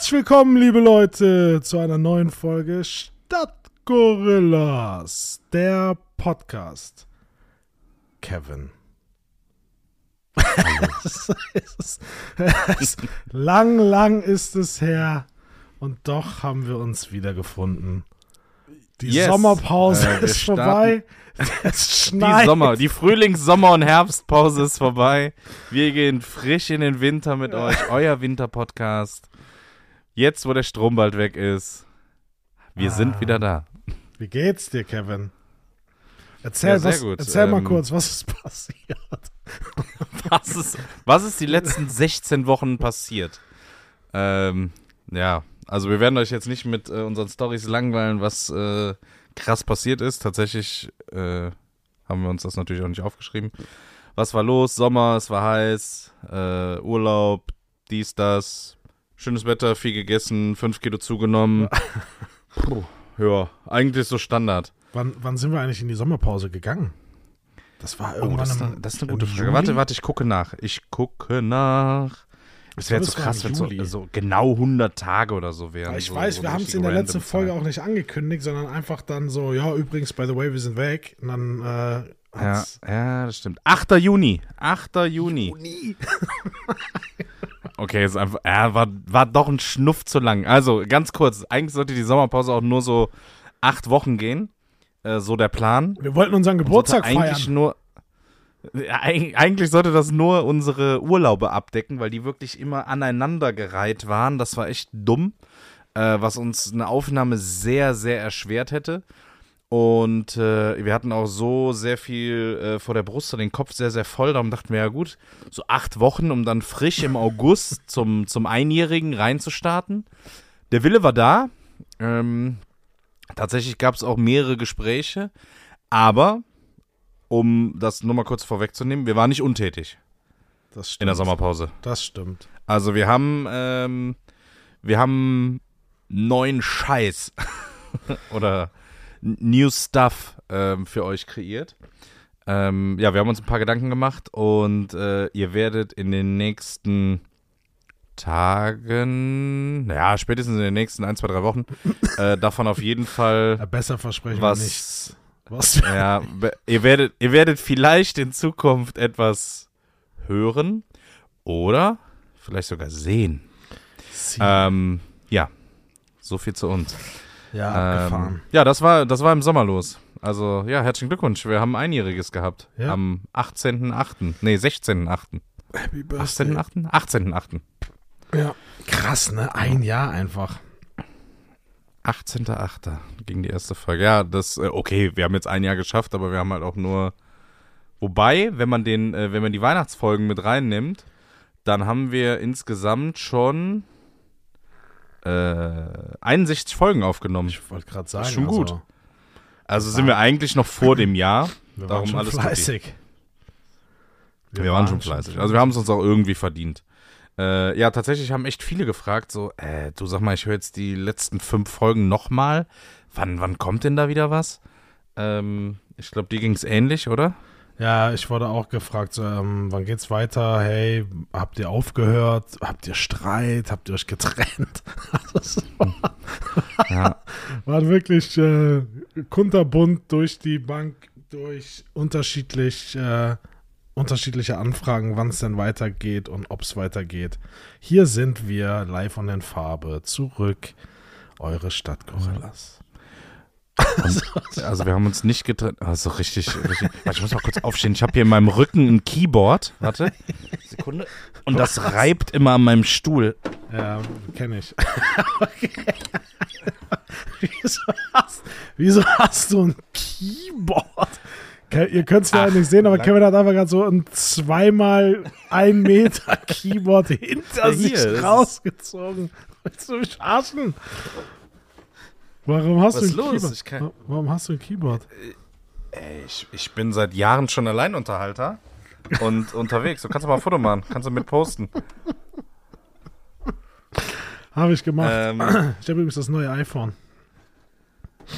Herzlich willkommen, liebe Leute, zu einer neuen Folge Stadtgorillas, der Podcast. Kevin. es ist, es, lang, lang ist es her und doch haben wir uns wiedergefunden. Die Yes. Sommerpause Äh, ist vorbei. Es Die schneit. Sommer, die Frühlings-, Sommer- und Herbstpause ist vorbei. Wir gehen frisch in den Winter mit euch. Euer Winter-Podcast. Jetzt, wo der Strom bald weg ist. Wir Ah. sind wieder da. Wie geht's dir, Kevin? Erzähl, Ja, was, erzähl mal Ähm, kurz, was ist passiert? Was ist, was ist die letzten 16 Wochen passiert? Ähm, ja, also wir werden euch jetzt nicht mit äh, unseren Stories langweilen, was äh, krass passiert ist. Tatsächlich äh, haben wir uns das natürlich auch nicht aufgeschrieben. Was war los? Sommer, es war heiß, äh, Urlaub, dies, das. Schönes Wetter, viel gegessen, 5 Kilo zugenommen. Puh, ja, eigentlich so Standard. Wann, wann sind wir eigentlich in die Sommerpause gegangen? Das war Oh, irgendwann das, ist im, eine, das ist eine gute Frage. Juli? Warte, warte, ich gucke nach. Ich gucke nach. Es wäre so es krass, wenn so, Juli. so genau 100 Tage oder so wären. Ich so, weiß, so wir haben es in der letzten Folge auch nicht angekündigt, sondern einfach dann so, ja, übrigens, by the way, wir sind weg. Und dann äh, Ja, ja, das stimmt. 8. Juni. 8. Juni. Okay, ist einfach, ja, war, war doch ein Schnuff zu lang. Also, ganz kurz, eigentlich sollte die Sommerpause auch nur so acht Wochen gehen. Äh, so der Plan. Wir wollten unseren Geburtstag eigentlich feiern. nur. Ja, eig- Eigentlich sollte das nur unsere Urlaube abdecken, weil die wirklich immer aneinandergereiht waren. Das war echt dumm, äh, was uns eine Aufnahme sehr, sehr erschwert hätte. Und äh, wir hatten auch so sehr viel äh, vor der Brust und den Kopf sehr, sehr voll. Darum dachten wir, ja gut, so acht Wochen, um dann frisch im August zum, zum Einjährigen reinzustarten. Der Wille war da. Ähm, tatsächlich gab es auch mehrere Gespräche. Aber, um das nur mal kurz vorwegzunehmen, wir waren nicht untätig Das stimmt. in der Sommerpause. Das stimmt. Also wir haben, ähm, wir haben neuen Scheiß oder New Stuff ähm, für euch kreiert. Ähm, ja, wir haben uns ein paar Gedanken gemacht und äh, ihr werdet in den nächsten Tagen, ja, spätestens in den nächsten ein, zwei, drei Wochen, äh, davon auf jeden Fall Ja, besser versprechen was wir nichts. Was ja, ihr werdet, ihr werdet vielleicht in Zukunft etwas hören oder vielleicht sogar sehen. Ähm, ja, so viel zu uns. Ja, Ähm, abgefahren. ja, das war, das war im Sommer los. Also, ja, herzlichen Glückwunsch. Wir haben ein Einjähriges gehabt. Ja. Am 18.8. Nee, 16.8. Happy Birthday. 18.8. 18.8. Ja. Krass, ne? Ein Jahr einfach. 18.8. ging die erste Folge. Ja, das, äh, okay, wir haben jetzt ein Jahr geschafft, aber wir haben halt auch nur. Wobei, wenn man den, äh, wenn man die Weihnachtsfolgen mit reinnimmt, dann haben wir insgesamt schon äh, 61 Folgen aufgenommen. Ich wollte gerade sagen. ist schon also, gut. Also sind wir eigentlich noch vor dem Jahr. Wir Darum waren schon alles fleißig. Wir, waren schon fleißig. Also wir haben es uns auch irgendwie verdient. Äh, ja, tatsächlich haben echt viele gefragt, so, äh, du sag mal, ich höre jetzt die letzten fünf Folgen nochmal. Wann, wann kommt denn da wieder was? Ähm, ich glaube, dir ging es ähnlich, oder? Ja, ich wurde auch gefragt, ähm, wann geht's weiter? Hey, habt ihr aufgehört? Habt ihr Streit? Habt ihr euch getrennt? Das war, Ja. war wirklich äh, kunterbunt durch die Bank, durch unterschiedlich, äh, unterschiedliche Anfragen, wann es denn weitergeht und ob es weitergeht. Hier sind wir live und in Farbe zurück. Eure Stadtgorillas. Also wir haben uns nicht getrennt. Also richtig, richtig. Warte, ich muss mal kurz aufstehen. Ich habe hier in meinem Rücken ein Keyboard. Warte. Sekunde. Und das reibt immer an meinem Stuhl. Ja, kenne ich. okay. wieso, hast, wieso hast du ein Keyboard? Ke- Ihr könnt es ja Ach, nicht sehen, aber Kevin hat einfach gerade so ein zweimal ein Meter Keyboard hinter sich rausgezogen. Willst du mich arschen? Warum hast Was du ein los? Keyboard? Warum hast du ein Keyboard? Ey, ich, ich bin seit Jahren schon Alleinunterhalter und unterwegs. Du kannst aber ein Foto machen. Kannst du mit posten. Habe ich gemacht. Ähm, ich habe übrigens das neue iPhone.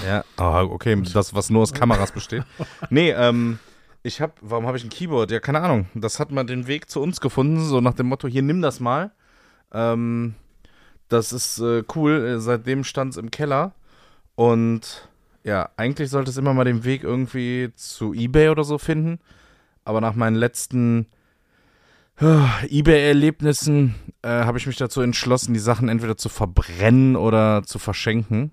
Ja, ah, okay, das, was nur aus Kameras besteht. Nee, ähm, ich hab, warum habe ich ein Keyboard? Ja, keine Ahnung. Das hat mal den Weg zu uns gefunden, so nach dem Motto, hier, nimm das mal. Ähm, das ist äh, cool. Seitdem stand es im Keller. Und ja, eigentlich sollte es immer mal den Weg irgendwie zu Ebay oder so finden. Aber nach meinen letzten uh, Ebay-Erlebnissen äh, habe ich mich dazu entschlossen, die Sachen entweder zu verbrennen oder zu verschenken.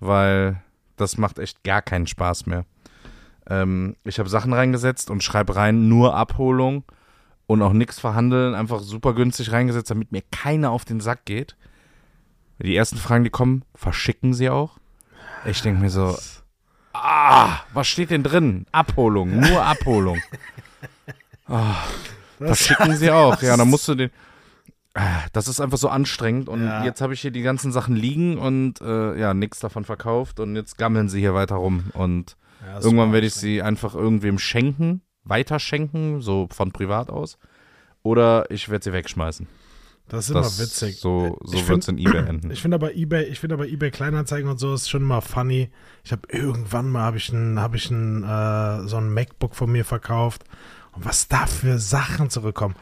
Weil das macht echt gar keinen Spaß mehr. Ähm, ich habe Sachen reingesetzt und schreibe rein, nur Abholung und auch nichts verhandeln. Einfach super günstig reingesetzt, damit mir keiner auf den Sack geht. Die ersten Fragen, die kommen, verschicken sie auch. Ich denke mir so, ah, was steht denn drin? Abholung, nur Abholung. Oh, verschicken sie auch. Ja, dann musst du den. Ah, das ist einfach so anstrengend und Ja. jetzt habe ich hier die ganzen Sachen liegen und äh, ja, nichts davon verkauft und jetzt gammeln sie hier weiter rum und Ja, das irgendwann werde ich sie einfach irgendwem schenken, weiterschenken, so von privat aus oder ich werde sie wegschmeißen. Das ist immer Das, witzig. So, so wird es in eBay enden. Ich finde aber eBay, ich finde aber eBay Kleinanzeigen und so ist schon immer funny. Ich habe irgendwann mal habe ich ein, habe ich ein äh, so ein MacBook von mir verkauft und was da für Sachen zurückkommen.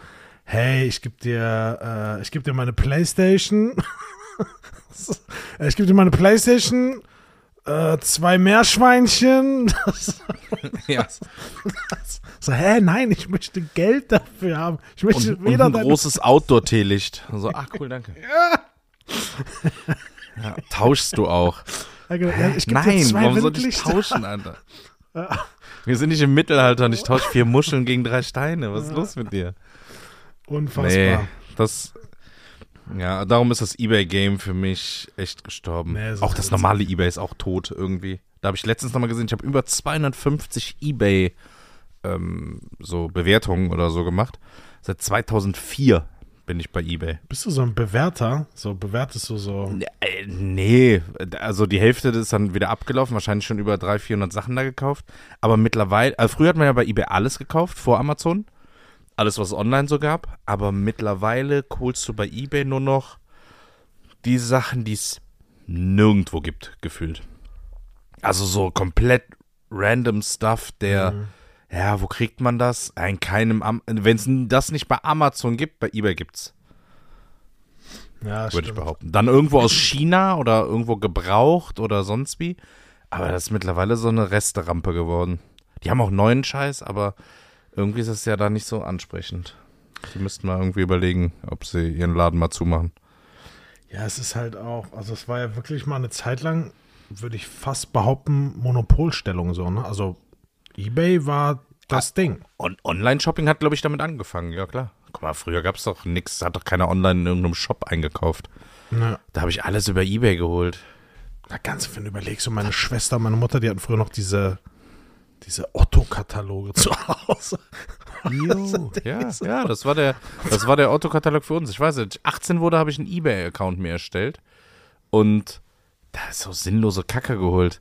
Hey, ich gebe dir, äh, ich gebe dir meine PlayStation. ich gebe dir meine PlayStation. Äh, zwei Meerschweinchen. ja. so, hä, nein, ich möchte Geld dafür haben. Ich möchte Und, und weder ein deine großes Outdoor-Teelicht. So, ach cool, danke. Ja, tauschst du auch. Ja, ich geb dir Nein, warum soll ich tauschen, Alter? Wir sind nicht im Mittelalter und ich tausche vier Muscheln gegen drei Steine. Was ist los mit dir? Unfassbar. Nee, das. Ja, darum ist das Ebay-Game für mich echt gestorben. Nee, ist auch das normale Ebay ist auch tot irgendwie. Da habe ich letztens nochmal gesehen, ich habe über 250 Ebay ähm, so Bewertungen oder so gemacht. Seit 2004 bin ich bei Ebay. Bist du so ein Bewerter? So bewertest du so. Äh, Nee, also die Hälfte ist dann wieder abgelaufen, wahrscheinlich schon über 300, 400 Sachen da gekauft. Aber mittlerweile, also früher hat man ja bei eBay alles gekauft, vor Amazon. Alles, was es online so gab. Aber mittlerweile holst du bei eBay nur noch die Sachen, die es nirgendwo gibt, gefühlt. Also so komplett random Stuff, der, Mhm. ja, wo kriegt man das? In keinem, wenn es das nicht bei Amazon gibt, bei eBay gibt's Ja, würde ich stimmt. behaupten. Dann irgendwo aus China oder irgendwo gebraucht oder sonst wie. Aber das ist mittlerweile so eine Resterampe geworden. Die haben auch neuen Scheiß, aber irgendwie ist es ja da nicht so ansprechend. Die müssten mal irgendwie überlegen, ob sie ihren Laden mal zumachen. Ja, es ist halt auch, also es war ja wirklich mal eine Zeit lang, würde ich fast behaupten, Monopolstellung so, ne? Also eBay war das Ding. Und Online-Shopping hat, glaube ich, damit angefangen, ja klar. Guck mal, früher gab es doch nichts, hat doch keiner online in irgendeinem Shop eingekauft. Ja. Da habe ich alles über Ebay geholt. Na, ganz, wenn du überlegst, so meine Schwester, meine Mutter, die hatten früher noch diese, diese Otto-Kataloge zu Hause. ja, ja, das war der, das war der Autokatalog für uns. Ich weiß nicht, 18 wurde, habe ich einen Ebay-Account mir erstellt und da ist so sinnlose Kacke geholt.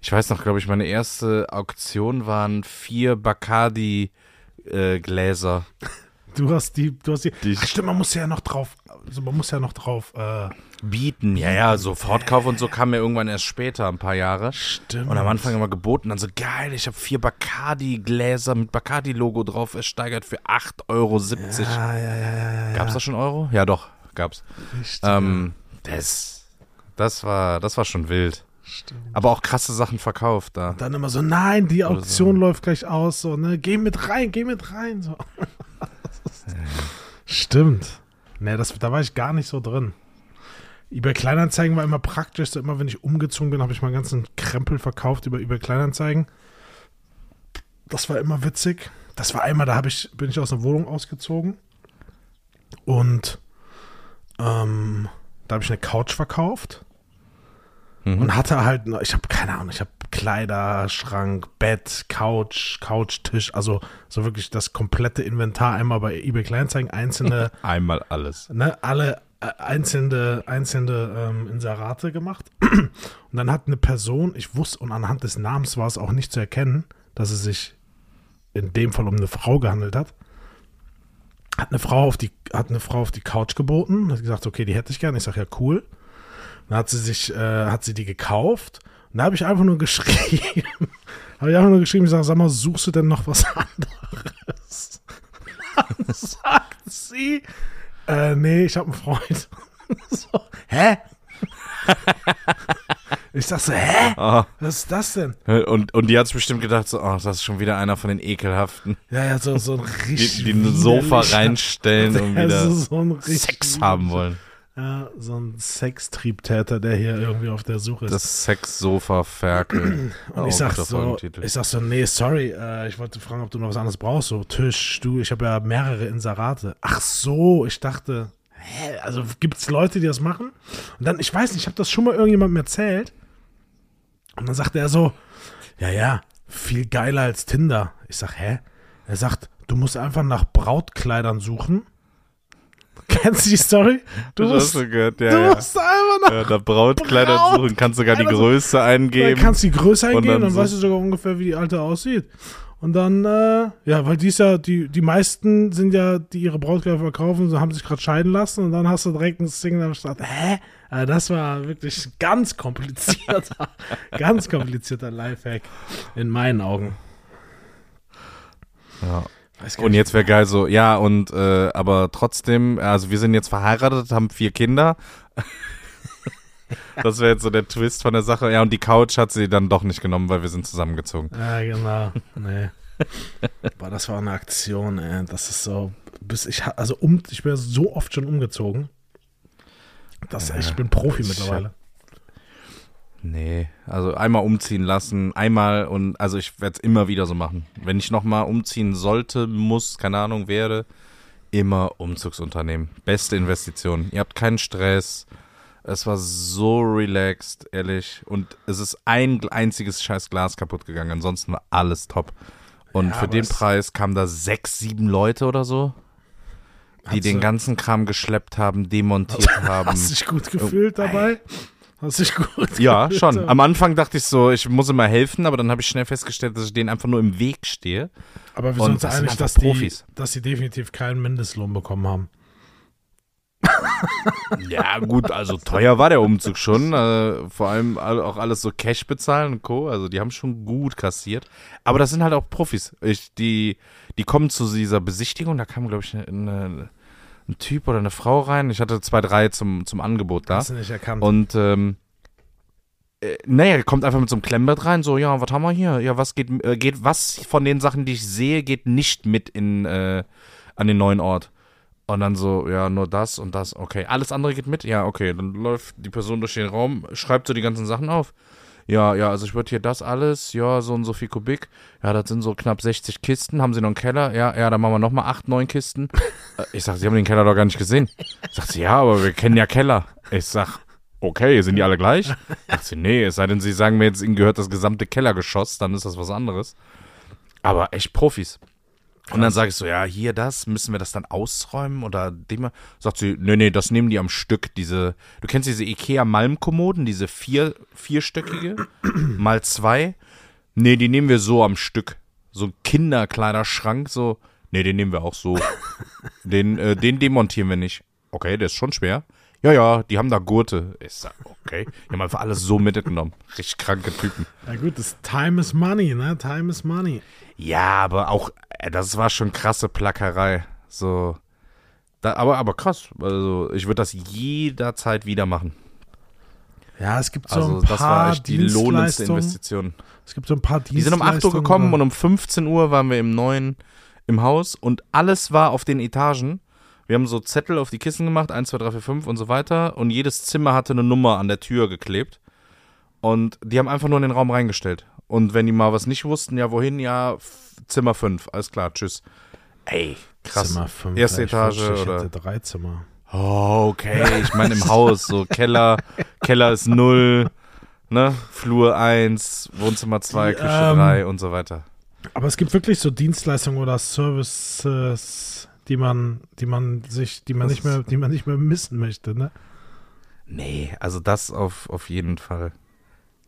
Ich weiß noch, glaube ich, meine erste Auktion waren vier Bacardi-Gläser. Du hast die, du hast die. Die- Ach, stimmt, man muss ja noch drauf, also man muss ja noch drauf, äh, Bieten, ja, ja, so Fortkauf und so kam mir irgendwann erst später, ein paar Jahre. stimmt. Und am Anfang immer geboten, dann so geil, ich habe vier Bacardi-Gläser mit Bacardi-Logo drauf ersteigert für 8,70 Euro. Ja, ja, ja, ja, ja. Gab's da schon Euro? Ja, doch, gab's. Richtig, Ähm, das, das war, das war schon wild. Stimmt. Aber auch krasse Sachen verkauft da. Dann immer so, nein, die Auktion läuft gleich aus, so, ne, geh mit rein, geh mit rein, so. Stimmt. Ne, das, da war ich gar nicht so drin. eBay Kleinanzeigen war immer praktisch, so immer wenn ich umgezogen bin, habe ich meinen ganzen Krempel verkauft über eBay Kleinanzeigen. Das war immer witzig. Das war einmal, da habe ich, bin ich aus einer Wohnung ausgezogen und ähm, da habe ich eine Couch verkauft Mhm. und hatte halt, noch- ich habe keine Ahnung, ich habe Kleider, Schrank, Bett, Couch, Couchtisch, also so wirklich das komplette Inventar einmal bei eBay Kleinanzeigen, einzelne, Einmal alles. ne, alle äh, einzelne, einzelne ähm, Inserate gemacht. Und dann hat eine Person, ich wusste, und anhand des Namens war es auch nicht zu erkennen, dass es sich in dem Fall um eine Frau gehandelt hat. Hat eine Frau auf die, hat eine Frau auf die Couch geboten, hat gesagt, okay, die hätte ich gerne. Ich sage, ja, cool. Dann hat sie sich, äh, hat sie die gekauft. Und da habe ich einfach nur geschrieben, habe ich einfach nur geschrieben, ich sage, sag mal, suchst du denn noch was anderes? Dann sagt sie, äh, nee, ich habe einen Freund. so, hä? ich sag so, hä? Oh. Was ist das denn? Und, und die hat bestimmt gedacht, so, oh, das ist schon wieder einer von den ekelhaften, Ja, ja, so, so ein die, richtig. die ein Sofa reinstellen und wieder so, so ein richtig Sex haben wollen. Ja, so ein Sextriebtäter, der hier irgendwie auf der Suche ist. Das Sex-Sofa-Ferkel. Und ich sag so, ich sag so, nee, sorry, äh, ich wollte fragen, ob du noch was anderes brauchst. So, Tisch, du, ich habe ja mehrere Inserate. Ach so, ich dachte, hä, also gibt's Leute, die das machen? Und dann, ich weiß nicht, ich habe das schon mal irgendjemandem erzählt. Und dann sagte er so, ja, ja, viel geiler als Tinder. Ich sag, hä? Er sagt, du musst einfach nach Brautkleidern suchen. Kennst du die Story? Du Du hast musst, du gehört, du ja, ja. musst einfach nach ja. Da Brautkleider Braut- suchen, kannst sogar die Größe Du eingeben. kannst die Größe Und eingeben, dann dann, so- weißt du sogar ungefähr, wie die alte aussieht. Und dann, äh, ja, weil dies ja, die, die meisten sind ja, die ihre Brautkleider verkaufen, so haben sich gerade scheiden lassen und dann hast du direkt ein Single am Start. Hä? Also das war wirklich ganz komplizierter, ganz komplizierter Lifehack in meinen Augen. Ja. Und jetzt wäre geil so, ja, und äh, aber trotzdem, also wir sind jetzt verheiratet, haben vier Kinder. das wäre jetzt so der Twist von der Sache. Ja, und die Couch hat sie dann doch nicht genommen, weil wir sind zusammengezogen. Ja, genau. Nee. Boah, das war eine Aktion, ey. Das ist so. Bis ich, also um, ich bin so oft schon umgezogen. Das, ich bin Profi ich mittlerweile. Nee, also einmal umziehen lassen, einmal und also ich werde es immer wieder so machen. Wenn ich nochmal umziehen sollte, muss, keine Ahnung, wäre, immer Umzugsunternehmen. Beste Investition. Ihr habt keinen Stress. Es war so relaxed, ehrlich. Und es ist ein einziges scheiß Glas kaputt gegangen. Ansonsten war alles top. Und Ja, für den Preis kamen da sechs, sieben Leute oder so, die den ganzen Kram geschleppt haben, demontiert haben. Hast dich gut gefühlt dabei? Hast du dich gut Ja, schon. Am Anfang dachte ich so, ich muss immer helfen, aber dann habe ich schnell festgestellt, dass ich denen einfach nur im Weg stehe. Aber wir sind uns einig, dass die, Profis. dass sie definitiv keinen Mindestlohn bekommen haben. Ja, gut, also teuer war der Umzug schon. Äh, vor allem all- auch alles so Cash bezahlen und Co. Also die haben schon gut kassiert. Aber das sind halt auch Profis. Ich, die, die kommen zu dieser Besichtigung, da kam, glaube ich, eine, eine, ein Typ oder eine Frau rein. Ich hatte zwei, drei zum, zum Angebot da. Hast du nicht erkannt. Und ähm, äh, naja, kommt einfach mit so einem Klemmbett rein, so, ja, was haben wir hier? Ja, was geht, äh, geht, was von den Sachen, die ich sehe, geht nicht mit in, äh, an den neuen Ort? Und dann so, ja, nur das und das, okay. Alles andere geht mit? Ja, okay. Dann läuft die Person durch den Raum, schreibt so die ganzen Sachen auf. Ja, ja, also ich würde hier das alles, ja, so und so viel Kubik. Ja, das sind so knapp 60 Kisten. Haben Sie noch einen Keller? Ja, ja, dann machen wir nochmal 8, 9 Kisten. Äh, Ich sag, Sie haben den Keller doch gar nicht gesehen. Sagt sie, ja, aber wir kennen ja Keller. Ich sag, okay, sind die alle gleich? Sagt sie, nee, es sei denn, Sie sagen mir jetzt, Ihnen gehört das gesamte Kellergeschoss, dann ist das was anderes. Aber echt Profis. Und dann sage ich so, ja, hier das, müssen wir das dann ausräumen oder dem? Sagt sie, nee, nee, das nehmen die am Stück, diese, du kennst diese Ikea Malmkommoden, diese vier, vierstöckige, mal zwei? Nee, die nehmen wir so am Stück. So ein Kinderkleiderschrank, so, nee, den nehmen wir auch so. den, äh, den demontieren wir nicht. Okay, der ist schon schwer. Ja, ja, die haben da Gurte. Ich sag, okay. Die haben einfach alles so mitgenommen. Richtig kranke Typen. ja gut, das Time is Money, ne? Time is Money. Ja, aber auch, äh, das war schon krasse Plackerei. So. Da, aber, aber krass. Also, ich würde das jederzeit wieder machen. Ja, es gibt so Also, ein paar das war echt die lohnendste. Investition. Es gibt so ein paar Die sind um 8 Uhr gekommen und um 15 Uhr waren wir im neuen im Haus und alles war auf den Etagen. Wir haben so Zettel auf die Kissen gemacht, 1, 2, 3, 4, 5 und so weiter. Und jedes Zimmer hatte eine Nummer an der Tür geklebt. Und die haben einfach nur in den Raum reingestellt. Und wenn die mal was nicht wussten, ja, wohin, ja, Zimmer 5, alles klar, tschüss. Ey, krass. Zimmer fünf, Erste ja, ich Etage ich oder- hätte drei Zimmer. Oh, okay. Ich meine im Haus, so Keller, Keller ist 0, ne? Flur 1, Wohnzimmer 2, Die, Küche ähm, 3 und so weiter. Aber es gibt wirklich so Dienstleistungen oder Services, die man, die man sich, die man Das nicht mehr, die man nicht mehr missen möchte, ne? Nee, also das auf, auf jeden Fall.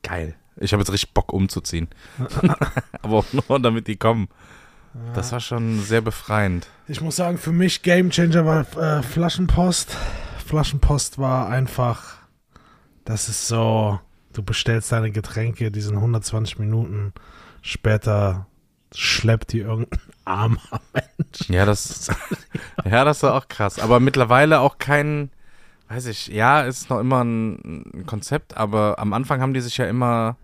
Geil. Ich habe jetzt richtig Bock umzuziehen. Aber auch nur, damit die kommen. Das war schon sehr befreiend. Ich muss sagen, für mich Game Changer war äh, Flaschenpost. Flaschenpost war einfach, das ist so, du bestellst deine Getränke, die sind 120 Minuten später schleppt die irgendein armer Mensch. Ja, das, ja, das war auch krass. Aber mittlerweile auch kein, weiß ich, ja, ist noch immer ein, ein Konzept, aber am Anfang haben die sich ja immer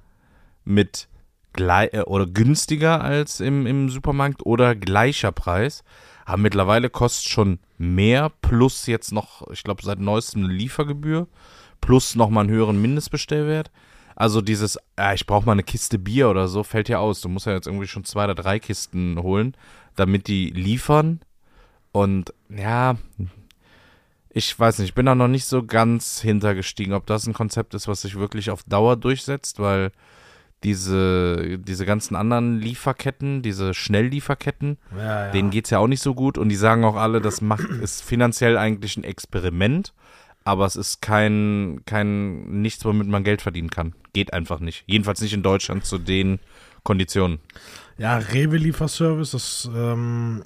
mit gleich, äh, oder günstiger als im, im Supermarkt oder gleicher Preis. Aber mittlerweile kostet schon mehr, plus jetzt noch, ich glaube, seit neuestem eine Liefergebühr, plus nochmal einen höheren Mindestbestellwert. Also dieses, ja, ich brauche mal eine Kiste Bier oder so, fällt ja aus. Du musst ja jetzt irgendwie schon zwei oder drei Kisten holen, damit die liefern. Und ja, ich weiß nicht, ich bin da noch nicht so ganz hintergestiegen, ob das ein Konzept ist, was sich wirklich auf Dauer durchsetzt, weil diese, diese ganzen anderen Lieferketten, diese Schnelllieferketten, Ja, ja. denen geht's ja auch nicht so gut und die sagen auch alle, das macht, ist finanziell eigentlich ein Experiment, aber es ist kein, kein, nichts, womit man Geld verdienen kann. Geht einfach nicht. Jedenfalls nicht in Deutschland zu den Konditionen. ja, Rewe-Lieferservice, das, ähm,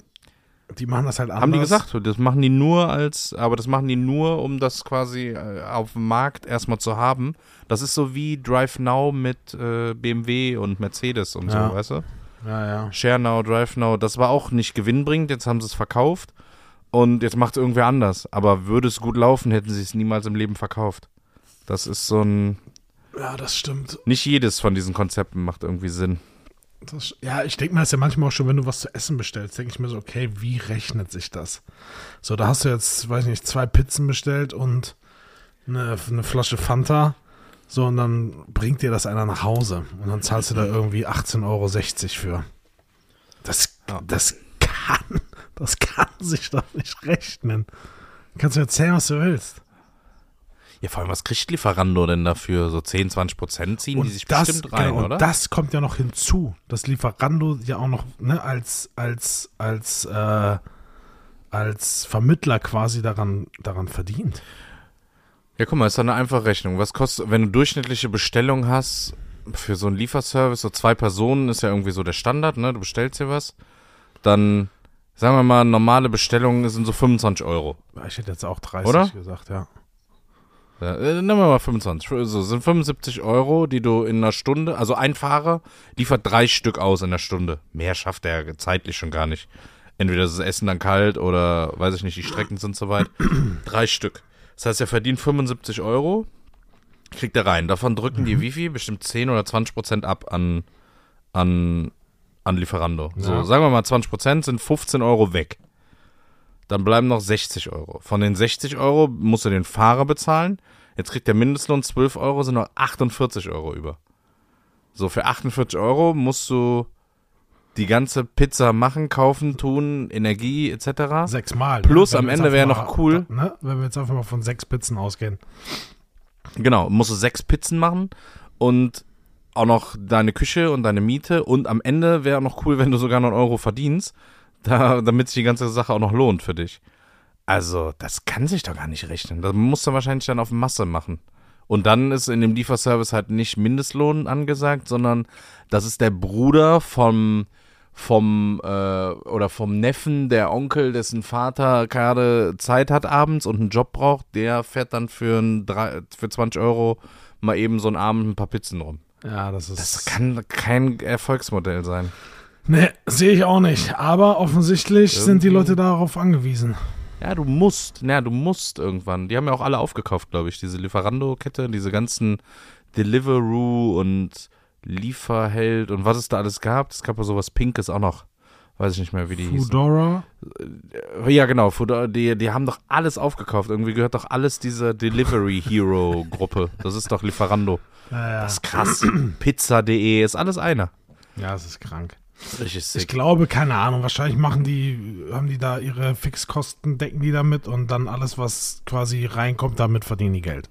die machen das halt anders. Haben die gesagt, das machen die nur als, aber das machen die nur, um das quasi äh, auf dem Markt erstmal zu haben. Das ist so wie Drive Now mit äh, BMW und Mercedes und Ja. so, weißt du? Ja, ja. Share Now, Drive Now, das war auch nicht gewinnbringend, jetzt haben sie es verkauft und jetzt macht es irgendwer anders. Aber würde es gut laufen, hätten sie es niemals im Leben verkauft. Das ist so ein, Ja, das stimmt. nicht jedes von diesen Konzepten macht irgendwie Sinn. Das, ja, ich denke mir das ja manchmal auch schon, wenn du was zu essen bestellst, denke ich mir so, okay, wie rechnet sich das? So, da hast du jetzt, weiß nicht, zwei Pizzen bestellt und eine, eine Flasche Fanta. So, und dann bringt dir das einer nach Hause. Und dann zahlst du da irgendwie 18,60 Euro für. Das, das kann, das kann sich doch nicht rechnen. Kannst du mir erzählen, was du willst. Ja, vor allem, was kriegt Lieferando denn dafür? So 10, 20 Prozent ziehen die sich das, bestimmt rein, genau, oder? Und das kommt ja noch hinzu, dass Lieferando ja auch noch ne, als, als, als, äh, als Vermittler quasi daran, daran verdient. Ja, guck mal, ist doch eine einfache Rechnung. Was kostet, wenn du durchschnittliche Bestellung hast für so einen Lieferservice, so zwei Personen ist ja irgendwie so der Standard, ne? Du bestellst dir was, dann sagen wir mal, normale Bestellungen sind so 25 Euro. Ich hätte jetzt auch 30 Oder? gesagt, ja. Ja, äh, nehmen wir mal 25. So, sind 75 Euro, die du in einer Stunde, also ein Fahrer liefert drei Stück aus in einer Stunde. Mehr schafft er zeitlich schon gar nicht. Entweder ist das Essen dann kalt oder, weiß ich nicht, die Strecken sind so weit. drei Stück. Das heißt, er verdient 75 Euro, kriegt er rein. Davon drücken die wie viel? Bestimmt 10 oder 20 Prozent ab an, an, an Lieferando. So, Ja. sagen wir mal 20 Prozent sind 15 Euro weg. Dann bleiben noch 60 Euro. Von den 60 Euro musst du den Fahrer bezahlen. Jetzt kriegt der Mindestlohn 12 Euro, sind noch 48 Euro über. So, für 48 Euro musst du die ganze Pizza machen, kaufen, tun, Energie etc. Sechsmal. Plus Wenn am Ende wäre noch cool. Ne? Wenn wir jetzt einfach mal von sechs Pizzen ausgehen. Genau, musst du sechs Pizzen machen und auch noch deine Küche und deine Miete. Und am Ende wäre noch cool, wenn du sogar noch einen Euro verdienst, da, damit sich die ganze Sache auch noch lohnt für dich. Also, das kann sich doch gar nicht rechnen. Das musst du wahrscheinlich dann auf Masse machen. Und dann ist in dem Lieferservice halt nicht Mindestlohn angesagt, sondern das ist der Bruder vom, vom äh, oder vom Neffen, der Onkel, dessen Vater gerade Zeit hat abends und einen Job braucht, der fährt dann für, ein, für 20 Euro mal eben so einen Abend ein paar Pizzen rum. Ja, das ist. Das kann kein Erfolgsmodell sein. Nee, sehe ich auch nicht. Aber offensichtlich sind die Irgendwie- Leute darauf angewiesen. Ja, du musst, na, du musst irgendwann. Die haben ja auch alle aufgekauft, glaube ich, diese Lieferando-Kette, diese ganzen Deliveroo und Lieferheld und was es da alles gab. Es gab ja sowas Pinkes auch noch. Weiß ich nicht mehr, wie die hießen. Foodora. Ja, genau. Foodora, Die, die haben doch alles aufgekauft. Irgendwie gehört doch alles dieser Delivery Hero Gruppe. Das ist doch Lieferando. Ja, ja. Das ist krass. Pizza.de ist alles einer. ja, es ist krank. Ich glaube, keine Ahnung, wahrscheinlich machen die, haben die da ihre Fixkosten, decken die damit und dann alles, was quasi reinkommt, damit verdienen die Geld.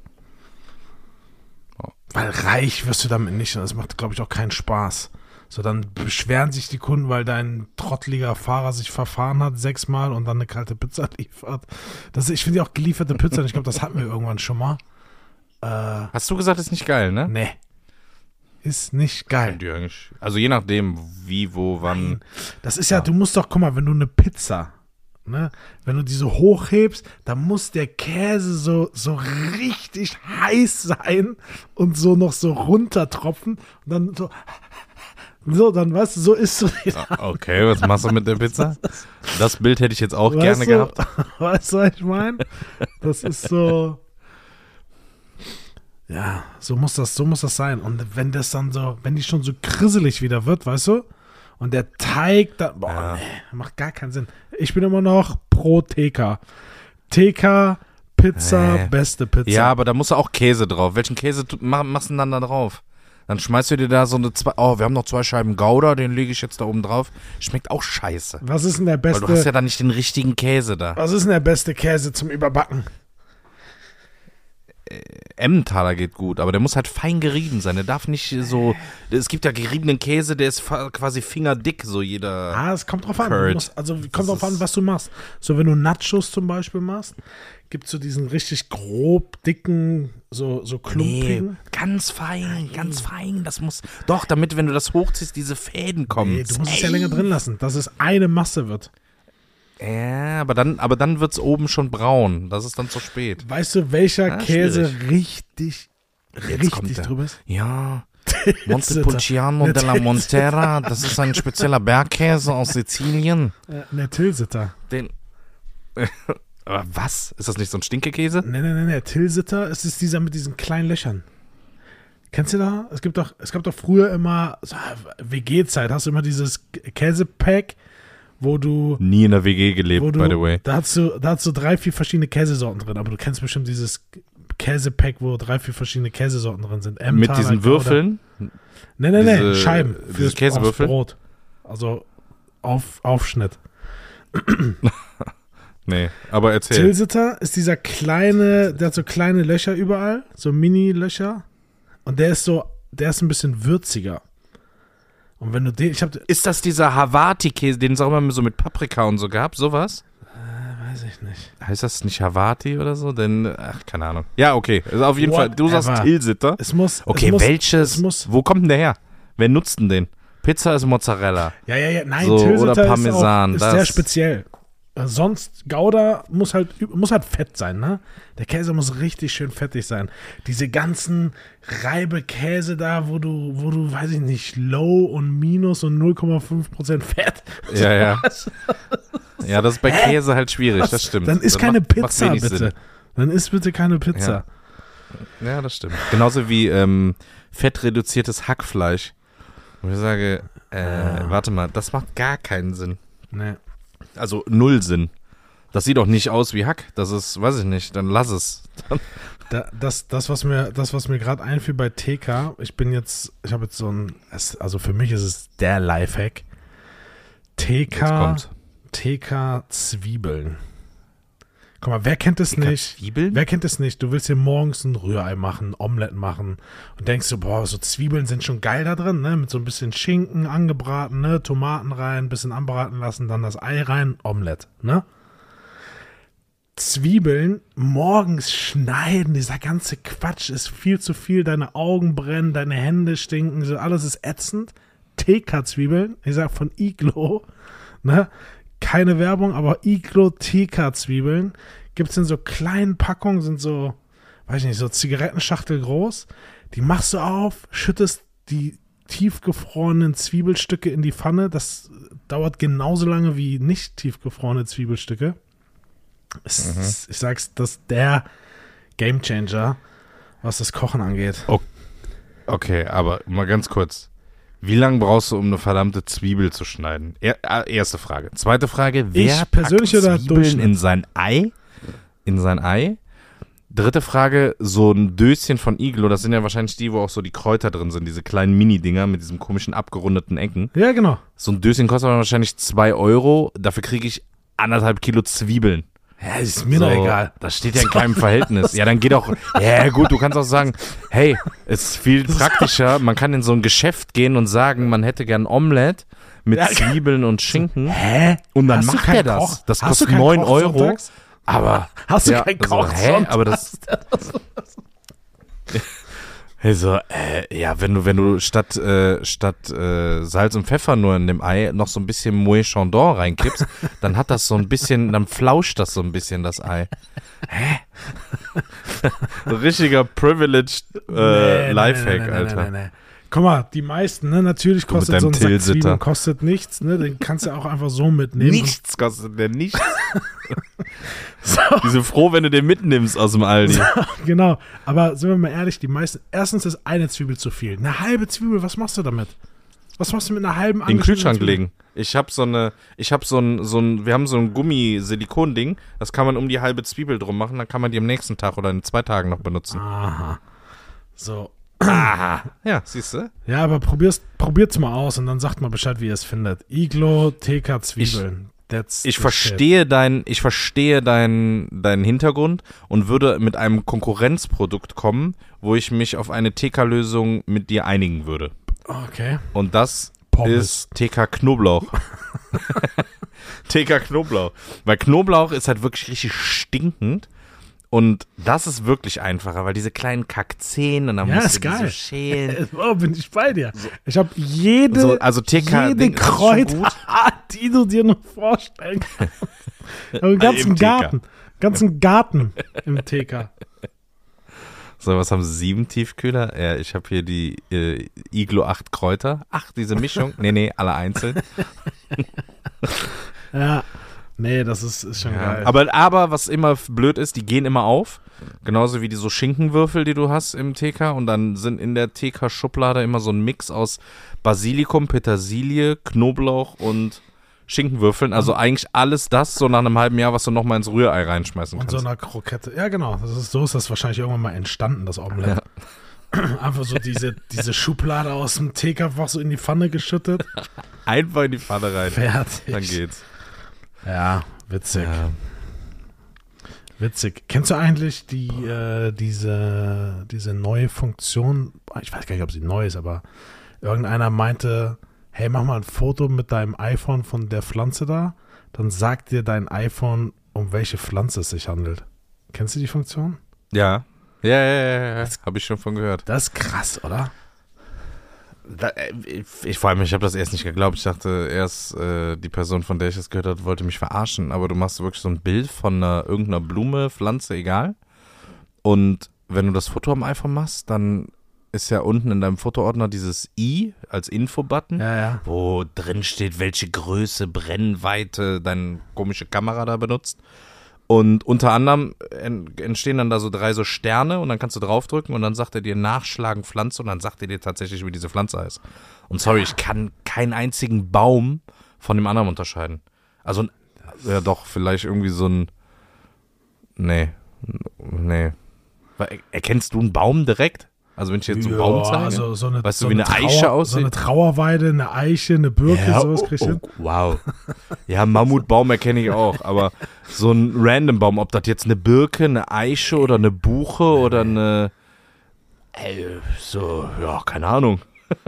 Weil reich wirst du damit nicht und das macht, glaube ich, auch keinen Spaß. So, dann beschweren sich die Kunden, weil dein trottliger Fahrer sich verfahren hat sechsmal und dann eine kalte Pizza liefert. Das, ich finde ja auch gelieferte Pizza, ich glaube, das hatten wir irgendwann schon mal. Äh, Hast du gesagt, ist nicht geil, ne? nee. Ist nicht geil. Also je nachdem, wie, wo, wann. Das ist ja, du musst doch, guck mal, wenn du eine Pizza, ne, wenn du die so hochhebst, dann muss der Käse so, so richtig heiß sein und so noch so runtertropfen und dann so, so, dann weißt du, so ist du die Ah, Okay, was machst du mit der Pizza? Das Bild hätte ich jetzt auch weißt gerne du, gehabt. Weißt du, was ich meine? Das ist so, Ja, so muss das, so muss das sein. Und wenn das dann so, wenn die schon so krisselig wieder wird, weißt du? Und der Teig dann, boah, Ja. nee, macht gar keinen Sinn. Ich bin immer noch pro TK. TK, Pizza, Nee. beste Pizza. Ja, aber da muss auch Käse drauf. Welchen Käse machst du denn dann da drauf? Dann schmeißt du dir da so eine zwei. Oh, wir haben noch zwei Scheiben Gouda, den lege ich jetzt da oben draff. Schmeckt auch scheiße. Was ist denn der Weil beste, du hast ja dann nicht den richtigen Käse da. was ist denn der beste Käse zum Überbacken? Emmentaler geht gut, aber der muss halt fein gerieben sein. Der darf nicht so. Es gibt ja geriebenen Käse, der ist quasi fingerdick, so jeder. Ah, es kommt drauf an. Curd. musst, also kommt Das drauf an, was du machst. So, wenn du Nachos zum Beispiel machst, gibt es so diesen richtig grob, dicken, so, so Nee, klumpigen. ganz fein, ganz fein. Das muss. Doch, damit, wenn du das hochziehst, diese Fäden kommen. Nee, du musst es ja länger drin lassen, dass es eine Masse wird. Ja, aber dann, aber dann wird es oben schon braun. Das ist dann zu spät. Weißt du, welcher Ah, Käse schwierig. richtig, Jetzt kommt richtig drüber ist? Ja. Montepulciano della Montera, das ist ein spezieller Bergkäse aus Sizilien. Äh, ne, Tilsiter. Den. Aber was? Ist das nicht so ein Stinkekäse? Ne, ne, ne, ne, Tilsiter, es ist dieser mit diesen kleinen Löchern. Kennst du da? Es gibt doch, es gab doch früher immer, so, WG-Zeit, hast du immer dieses Käsepack, wo du Nie in der WG gelebt, du, by the way. Da hast, du, da hast du drei, vier verschiedene Käsesorten drin, aber du kennst bestimmt dieses Käsepack, wo drei, vier verschiedene Käsesorten drin sind. Mit Emmentaler, diesen. Würfeln? Ne, ne, ne, diese- Scheiben. fürs- Käsewürfel? Brot. Also auf, Aufschnitt. Nee, aber erzähl. Tilsiter ist dieser kleine, der hat so kleine Löcher überall, so Mini-Löcher. Und der ist so, der ist ein bisschen würziger. Und wenn du den, ich hab, äh, Ist das dieser Havati-Käse, den es auch immer so mit Paprika und so gab? Sowas? weiß ich nicht. Heißt das nicht Havati oder so? Denn, ach, keine Ahnung. Ja, okay. Also auf jeden Fall, du sagst Whatever. Tilsiter. Es muss, Okay, es muss, welches? Es muss, wo kommt denn der her? Wer nutzt denn den? Pizza ist Mozzarella. ja, ja, ja, nein, So, Tilsiter oder Parmesan, ist, auch, ist das- sehr speziell. Äh, Sonst, Gouda muss halt, muss halt fett sein, ne? Der Käse muss richtig schön fettig sein. Diese ganzen Reibekäse da, wo du, wo du, weiß ich nicht, Low und Minus und 0,5% Fett. Ja, ja. Ja, das ist bei Käse halt schwierig, das stimmt. Dann ist keine macht- macht Pizza, wenig bitte. Sinn. Dann ist bitte keine Pizza. Ja, das stimmt. Genauso wie ähm, fettreduziertes Hackfleisch. Und ich sage, äh, Ah. warte mal, das macht gar keinen Sinn. Nee. Also null Sinn. Das sieht doch nicht aus wie Hack. Das ist, weiß ich nicht, dann lass es. Da, das, das, was mir, das, was mir gerade einfiel bei TK, ich bin jetzt, ich habe jetzt so ein, es, also für mich ist es der Lifehack. TK. TK Zwiebeln. Guck mal, wer kennt es nicht? Zwiebeln? Wer kennt es nicht? Du willst dir morgens ein Rührei machen, ein Omelett machen und denkst so, boah, so Zwiebeln sind schon geil da drin, ne? Mit so ein bisschen Schinken angebraten, ne? Tomaten rein, bisschen anbraten lassen, dann das Ei rein, Omelett, ne? Zwiebeln morgens schneiden, dieser ganze Quatsch ist viel zu viel, deine Augen brennen, deine Hände stinken, so alles ist ätzend. TK-Zwiebeln, ich sag von Iglo, ne? Keine Werbung, aber Iglo TK-Zwiebeln gibt's in so kleinen Packungen, sind so, weiß ich nicht, so Zigarettenschachtel groß. Die machst du auf, schüttest die tiefgefrorenen Zwiebelstücke in die Pfanne. Das dauert genauso lange wie nicht tiefgefrorene Zwiebelstücke. Es, ist- Ich sag's, das ist der Gamechanger, was das Kochen angeht. Okay, aber mal ganz kurz. Wie lange brauchst du, um eine verdammte Zwiebel zu schneiden? Er, äh, erste Frage. Zweite Frage, wer Ich persönlich packt Zwiebeln in sein Ei? In sein Ei? Dritte Frage, so ein Döschen von Iglo, das sind ja wahrscheinlich die, wo auch so die Kräuter drin sind, diese kleinen Mini-Dinger mit diesem komischen abgerundeten Ecken. Ja, genau. So ein Döschen kostet aber wahrscheinlich 2 Euro, dafür kriege ich anderthalb Kilo Zwiebeln. Ja, ist mir So, doch egal. Das steht ja in keinem Verhältnis. Ja, dann geht auch. Ja, gut, du kannst auch sagen, hey, es ist viel praktischer. Man kann in so ein Geschäft gehen und sagen, man hätte gern Omelette mit Ja, Zwiebeln und Schinken. Hä? Und dann Hast macht er das. Koch? Das Hast kostet du keinen 9 Koch Euro. sonntags? Aber. Hast du ja, keinen also, Koch Hä? Aber das. Also, äh, ja, wenn du, wenn du statt, äh, statt äh, Salz und Pfeffer nur in dem Ei noch so ein bisschen Moët Chandon reinkippst, dann hat das so ein bisschen, dann flauscht das so ein bisschen, das Ei. Hä? Richtiger privileged äh, Nee, Lifehack, nee, nee, Alter. Nee, nee, nee. Guck mal, die meisten, ne, natürlich kostet so ein Sack. Zwiebeln kostet nichts, ne, den kannst du auch einfach so mitnehmen. Nichts kostet der nichts. so. Die sind froh, wenn du den mitnimmst aus dem Aldi. So, genau. Aber sind wir mal ehrlich, die meisten. Erstens ist eine Zwiebel zu viel. Eine halbe Zwiebel, was machst du damit? Was machst du mit einer halben In den Kühlschrank legen. Ich habe so eine, ich habe so ein, so ein, wir haben so ein Gummi-Silikon-Ding, das kann man um die halbe Zwiebel drum machen, dann kann man die am nächsten Tag oder in zwei Tagen noch benutzen. Aha. So. Aha. Ja, siehst du? Ja, aber probier's, probiert's mal aus und dann sagt mal Bescheid, wie ihr es findet. Iglo TK Zwiebeln. That's ich verstehe dein, ich verstehe deinen dein Hintergrund und würde mit einem Konkurrenzprodukt kommen, wo ich mich auf eine TK-Lösung mit dir einigen würde. Okay. Und das Pommes. ist TK Knoblauch. TK Knoblauch. Weil Knoblauch ist halt wirklich richtig stinkend. Und das ist wirklich einfacher, weil diese kleinen Kakzehen und dann ja, musst du geil. so schälen. oh, bin ich bei dir. Ich habe jede, so, also TK jede Kräuter, die du dir noch vorstellen kannst. einen ganzen Garten. Ganzen Garten im TK. So, was haben sie? Sieben Tiefkühler? Ja, ich habe hier die äh, Iglo 8 Kräuter. Ach, diese Mischung. nee, nee, alle einzeln. ja. Nee, das ist, ist schon ja. geil. Aber, aber was immer blöd ist, die gehen immer auf. Genauso wie die so Schinkenwürfel, die du hast im TK. Und dann sind in der TK-Schublade immer so ein Mix aus Basilikum, Petersilie, Knoblauch und Schinkenwürfeln. Also eigentlich alles das, so nach einem halben Jahr, was du nochmal ins Rührei reinschmeißen kannst. Und so eine Krokette. Ja, genau. Das ist, so ist das wahrscheinlich irgendwann mal entstanden, das Omelette. Ja. Einfach so diese, diese Schublade aus dem TK einfach so in die Pfanne geschüttet. Einfach in die Pfanne rein. Fertig. Dann geht's. Ja, witzig. Ja. Witzig. Kennst du eigentlich die, äh, diese, diese neue Funktion? Ich weiß gar nicht, ob sie neu ist, aber irgendeiner meinte, hey, mach mal ein Foto mit deinem iPhone von der Pflanze da, dann sagt dir dein iPhone, um welche Pflanze es sich handelt. Kennst du die Funktion? Ja. Ja, ja, ja, ja. Habe ich schon von gehört. Das ist krass, oder? Da, äh, ich, vor allem, ich habe das erst nicht geglaubt. Ich dachte erst, äh, die Person, von der ich das gehört habe, wollte mich verarschen. Aber du machst wirklich so ein Bild von einer, irgendeiner Blume, Pflanze, egal. Und wenn du das Foto am iPhone machst, dann ist ja unten in deinem Fotoordner dieses i als Info-Button, ja, ja. wo drin steht, welche Größe, Brennweite deine komische Kamera da benutzt. Und unter anderem entstehen dann da so drei so Sterne und dann kannst du draufdrücken und dann sagt er dir nachschlagen Pflanze und dann sagt er dir tatsächlich, wie diese Pflanze heißt. Und sorry, ich kann keinen einzigen Baum von dem anderen unterscheiden. Also, ja doch, vielleicht irgendwie so ein. Nee. Nee. Erkennst du einen Baum direkt? Also wenn ich jetzt so einen ja, Baum zeige, also so eine, weißt so du, wie eine, Trauer, Eiche aussieht? So eine Trauerweide, eine Eiche, eine Birke, ja, sowas kriegst oh, oh, Wow. Ja, Mammutbaum erkenne ich auch, aber so ein random Baum, ob das jetzt eine Birke, eine Eiche oder eine Buche oder eine, ey, so, ja, keine Ahnung.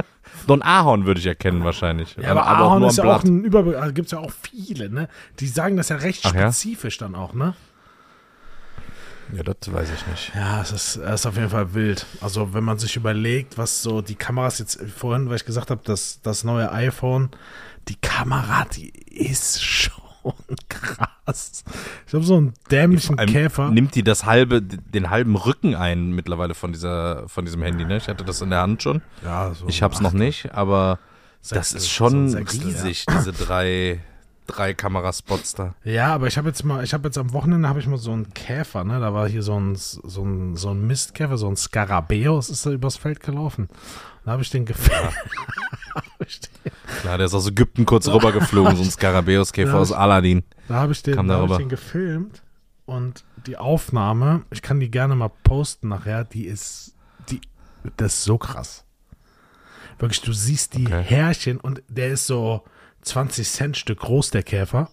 So ein Ahorn würde ich erkennen wahrscheinlich. Ja, aber, aber Ahorn ist ja auch ein Überbegriff, also gibt es ja auch viele, ne? Die sagen das ja recht Ach, spezifisch ja? dann auch, ne? Ja, das weiß ich nicht. Ja, es ist, es ist auf jeden Fall wild. Also, wenn man sich überlegt, was so die Kameras jetzt vorhin, weil ich gesagt habe, dass das neue iPhone, die Kamera, die ist schon krass. Ich habe so einen dämlichen Käfer. Nimmt die das halbe, den halben Rücken ein mittlerweile von dieser, von diesem Handy, ne? Ich hatte das in der Hand schon. Ja, so. Ich habe es noch nicht, aber Sechstel, das ist schon so Sechstel, riesig, ja. diese drei drei Kameraspots da. Ja, aber ich habe jetzt mal, ich habe jetzt am Wochenende habe ich mal so einen Käfer, ne? Da war hier so ein, so ein, so ein Mistkäfer, so ein Skarabäus ist da übers Feld gelaufen. Da habe ich den gefilmt. Klar, der ist aus Ägypten kurz rübergeflogen, so ein Skarabäus-Käfer aus Aladdin. Da habe ich, den, da hab ich den gefilmt und die Aufnahme, ich kann die gerne mal posten nachher, die ist, die, das ist so krass. Wirklich, du siehst die okay. Härchen und der ist so, 20 Cent Stück groß, der Käfer.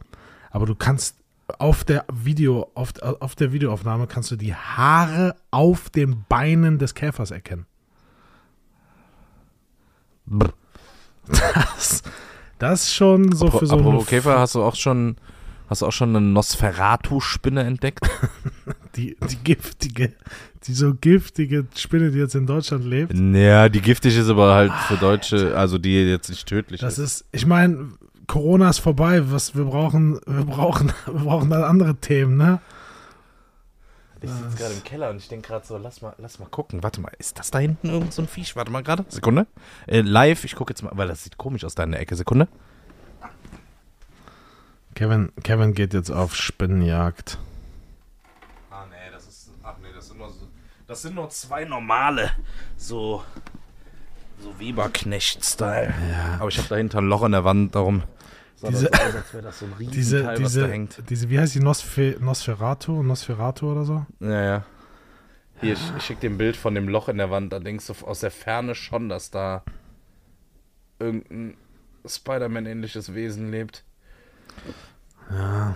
Aber du kannst auf der Video, auf, auf der Videoaufnahme kannst du die Haare auf den Beinen des Käfers erkennen. Das, das ist schon so Apro für so einen Käfer hast du auch schon hast du auch schon eine Nosferatu-Spinne entdeckt? die, die giftige, die so giftige Spinne, die jetzt in Deutschland lebt. Ja, die giftig ist aber halt für Deutsche, also die jetzt nicht tödlich das ist. Das ist, ich meine, Corona ist vorbei, was wir brauchen, wir brauchen, wir brauchen dann andere Themen, ne? Ich sitze gerade im Keller und ich denke gerade so, lass mal, lass mal gucken. Warte mal, ist das da hinten irgend so ein Viech? Warte mal gerade. Sekunde. Äh, live, ich gucke jetzt mal, weil das sieht komisch aus deiner Ecke. Sekunde. Kevin, Kevin geht jetzt auf Spinnenjagd. Ah, nee, das ist. Ach nee, das sind nur so. Das sind nur zwei normale. So. So Weberknecht-Style. Ja. Aber ich habe dahinter ein Loch in der Wand, darum. Diese- das aus, als wäre das so ein Riesenteil, Diese, was diese, da hängt. diese, wie heißt die Nosfe, Nosferatu? Nosferatu oder so? Ja, ja. Hier, ich, ich schicke dir ein Bild von dem Loch in der Wand. Da denkst du aus der Ferne schon, dass da irgendein Spider-Man-ähnliches Wesen lebt. Ja.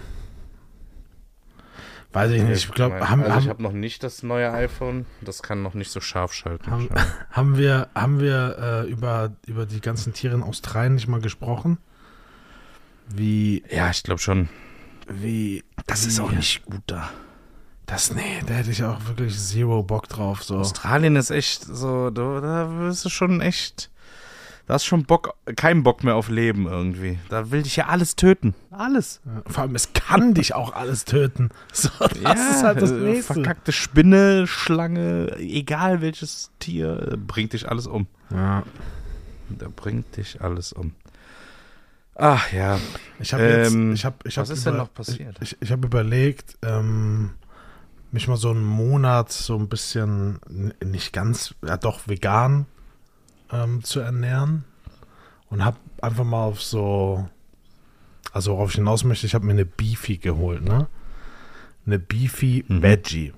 Weiß ich nicht. Ich glaube, haben, also ich habe noch nicht das neue iPhone. Das kann noch nicht so scharf schalten. haben, haben wir, haben wir äh, über, über die ganzen Tiere in Australien nicht mal gesprochen? Wie, Ja, ich glaube schon. wie, Das ist auch nicht gut da. das, nee, da hätte ich auch wirklich zero Bock drauf, so. Australien ist echt so, da, da wirst du schon echt. Da hast schon Bock, keinen Bock mehr auf Leben irgendwie. Da will dich ja alles töten. Alles. Ja, Vor allem, es kann dich auch alles töten. So, das ist halt das äh, Nächste. Verkackte Spinne, Schlange, egal welches Tier, äh, bringt dich alles um. Ja. Da bringt dich alles um. Ach ja. Ich habe jetzt, Ähm, ich habe, ich was habe ist denn noch passiert? Ich, ich habe überlegt, ähm, mich mal so einen Monat so ein bisschen nicht ganz, ja doch vegan ähm, zu ernähren und habe einfach mal auf so, also worauf ich hinaus möchte, ich habe mir eine Beefy geholt, ne? Eine Beefy Mhm. Veggie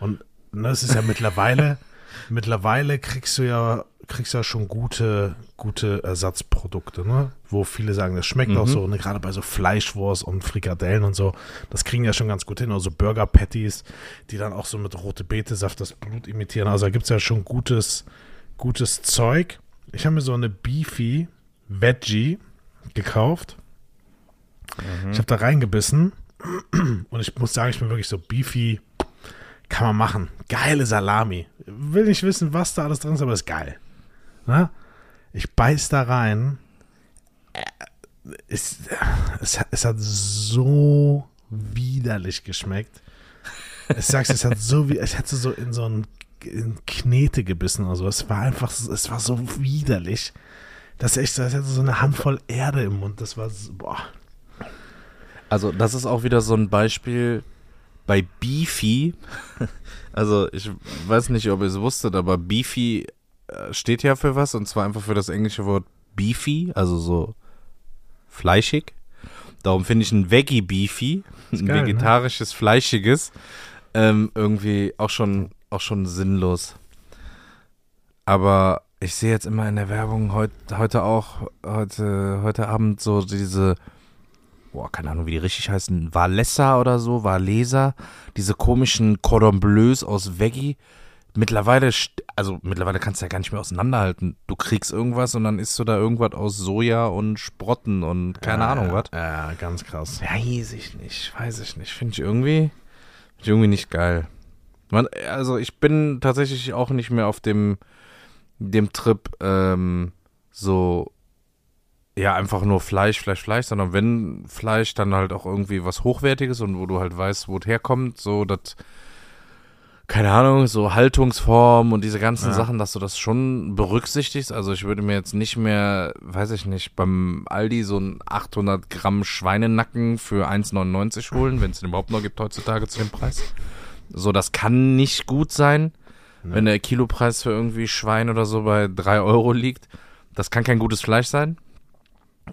und ne, es ist ja mittlerweile, mittlerweile kriegst du ja kriegst ja schon gute, gute Ersatzprodukte, ne? Wo viele sagen, das schmeckt auch Mhm. so, ne? gerade bei so Fleischwurst und Frikadellen und so, das kriegen ja schon ganz gut hin. Also Burger Patties, die dann auch so mit rote Betesaft das Blut imitieren. Also da gibt es ja schon gutes, gutes Zeug. Ich habe mir so eine Beefy Veggie gekauft. Ich habe da reingebissen und ich muss sagen, ich bin wirklich so Beefy kann man machen. Geile Salami. Will nicht wissen, was da alles drin ist, aber ist geil. Na? Ich beiß da rein. Äh, Es, es, hat- es hat so widerlich geschmeckt. Ich sag's, es hat so wie, es hätte so in so ein in Knete gebissen oder so. Es war einfach, so- es war so widerlich. Das ist echt, das hätte so eine Handvoll Erde im Mund. Das war, so, boah. Also, das ist auch wieder so ein Beispiel bei Beefy. Also, ich weiß nicht, ob ihr es wusstet, aber Beefy äh, steht ja für was und zwar einfach für das englische Wort Beefy, also so fleischig. Darum finde ich ein Veggie Beefy, ein geil, ne? vegetarisches, fleischiges, ähm, irgendwie auch schon, auch schon sinnlos. Aber ich sehe jetzt immer in der Werbung heut, heute auch, heute, heute Abend so diese, boah, keine Ahnung, wie die richtig heißen, Valessa oder so, Valesa, diese komischen Cordon Bleus aus Veggie. Mittlerweile, also mittlerweile kannst du ja gar nicht mehr auseinanderhalten. Du kriegst irgendwas und dann isst du da irgendwas aus Soja und Sprotten und keine Ja, Ahnung ja, was. Ja, ganz krass. Weiß ich nicht, weiß ich nicht. Finde ich irgendwie, find ich irgendwie nicht geil. Man, also ich bin tatsächlich auch nicht mehr auf dem, dem Trip, ähm, so, ja, einfach nur Fleisch, Fleisch, Fleisch, sondern wenn Fleisch, dann halt auch irgendwie was Hochwertiges und wo du halt weißt, wo es herkommt, so, das, keine Ahnung, so Haltungsform und diese ganzen Ja. Sachen, dass du das schon berücksichtigst. Also ich würde mir jetzt nicht mehr, weiß ich nicht, beim Aldi so ein 800 Gramm Schweinenacken für 1,99 holen, wenn es den überhaupt noch gibt heutzutage zu dem Preis. So, das kann nicht gut sein, wenn der Kilopreis für irgendwie Schwein oder so bei 3 Euro liegt. Das kann kein gutes Fleisch sein.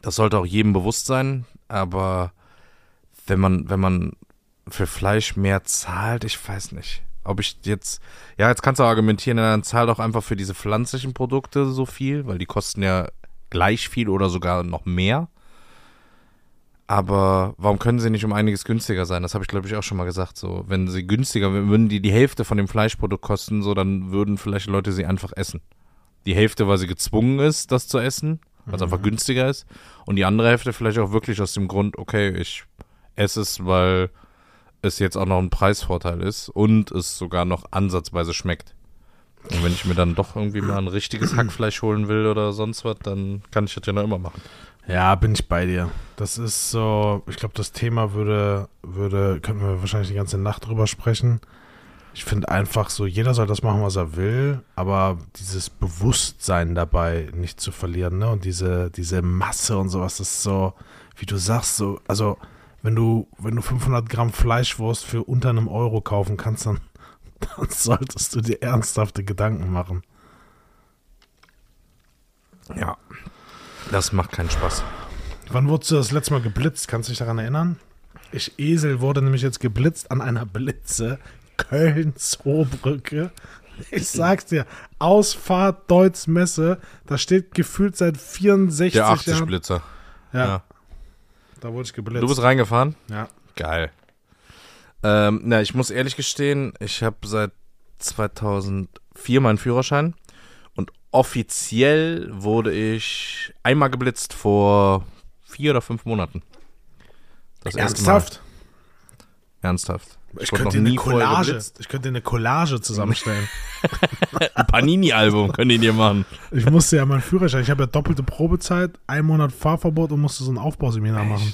Das sollte auch jedem bewusst sein, aber wenn man, wenn man für Fleisch mehr zahlt, ich weiß nicht. Ob ich jetzt, ja, jetzt kannst du argumentieren, ja, dann zahl doch einfach für diese pflanzlichen Produkte so viel, weil die kosten ja gleich viel oder sogar noch mehr. Aber warum können sie nicht um einiges günstiger sein? Das habe ich, glaube ich, auch schon mal gesagt. So, wenn sie günstiger, würden die die Hälfte von dem Fleischprodukt kosten, so, dann würden vielleicht Leute sie einfach essen. Die Hälfte, weil sie gezwungen ist, das zu essen, weil es einfach günstiger ist. Und die andere Hälfte vielleicht auch wirklich aus dem Grund, okay, ich esse es, weil es jetzt auch noch ein Preisvorteil ist und es sogar noch ansatzweise schmeckt. Und wenn ich mir dann doch irgendwie mal ein richtiges Hackfleisch holen will oder sonst was, dann kann ich das ja noch immer machen. Ja, bin ich bei dir. Das ist so, ich glaube, das Thema würde, würde, könnten wir wahrscheinlich die ganze Nacht drüber sprechen. Ich finde einfach so, jeder soll das machen, was er will, aber dieses Bewusstsein dabei nicht zu verlieren, ne? Und diese, diese Masse und sowas, das ist so, wie du sagst, so, also wenn du, wenn du 500 Gramm Fleischwurst für unter einem Euro kaufen kannst, dann, dann solltest du dir ernsthafte Gedanken machen. Ja. Das macht keinen Spaß. Wann wurdest du das letzte Mal geblitzt? Kannst du dich daran erinnern? Ich Esel wurde nämlich jetzt geblitzt an einer Blitze. Köln-Zoobrücke. Ich sag's dir, Ausfahrt Deutz Messe, da steht gefühlt seit 64 Der 80 Jahren. Blitzer. Ja, Ja. da wurde ich geblitzt. Du bist reingefahren? ja. Geil. Ähm, na, ich muss ehrlich gestehen, ich habe seit 2004 meinen Führerschein offiziell wurde ich einmal geblitzt vor vier oder fünf Monaten. Das. Ernsthaft? Ernsthaft. Ich, wurde könnte dir eine Collage, ich könnte eine Collage zusammenstellen. Ein Panini-Album können die dir machen. ich musste ja meinen Führerschein, ich habe ja doppelte Probezeit, ein Monat Fahrverbot und musste so ein Aufbauseminar machen.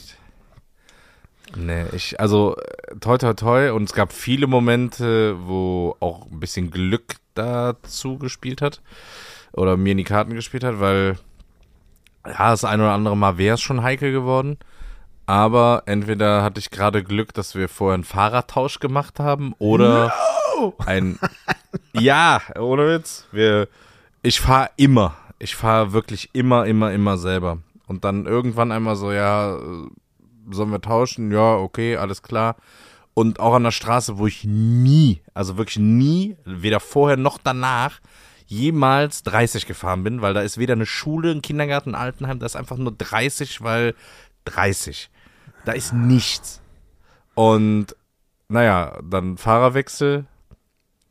Nee, ich, also äh, toi toi toi und es gab viele Momente, wo auch ein bisschen Glück dazu gespielt hat oder mir in die Karten gespielt hat, weil ja, das ein oder andere Mal wäre es schon heikel geworden, aber entweder hatte ich gerade Glück, dass wir vorher einen Fahrradtausch gemacht haben oder ein Ja, ohne Witz, wir ich fahre immer, ich fahre wirklich immer immer immer selber und dann irgendwann einmal so ja, sollen wir tauschen? Ja, okay, alles klar. Und auch an der Straße, wo ich nie, also wirklich nie, weder vorher noch danach, jemals 30 gefahren bin, weil da ist weder eine Schule, ein Kindergarten, ein Altenheim, da ist einfach nur 30, weil 30. Da ist nichts. Und naja, dann Fahrerwechsel,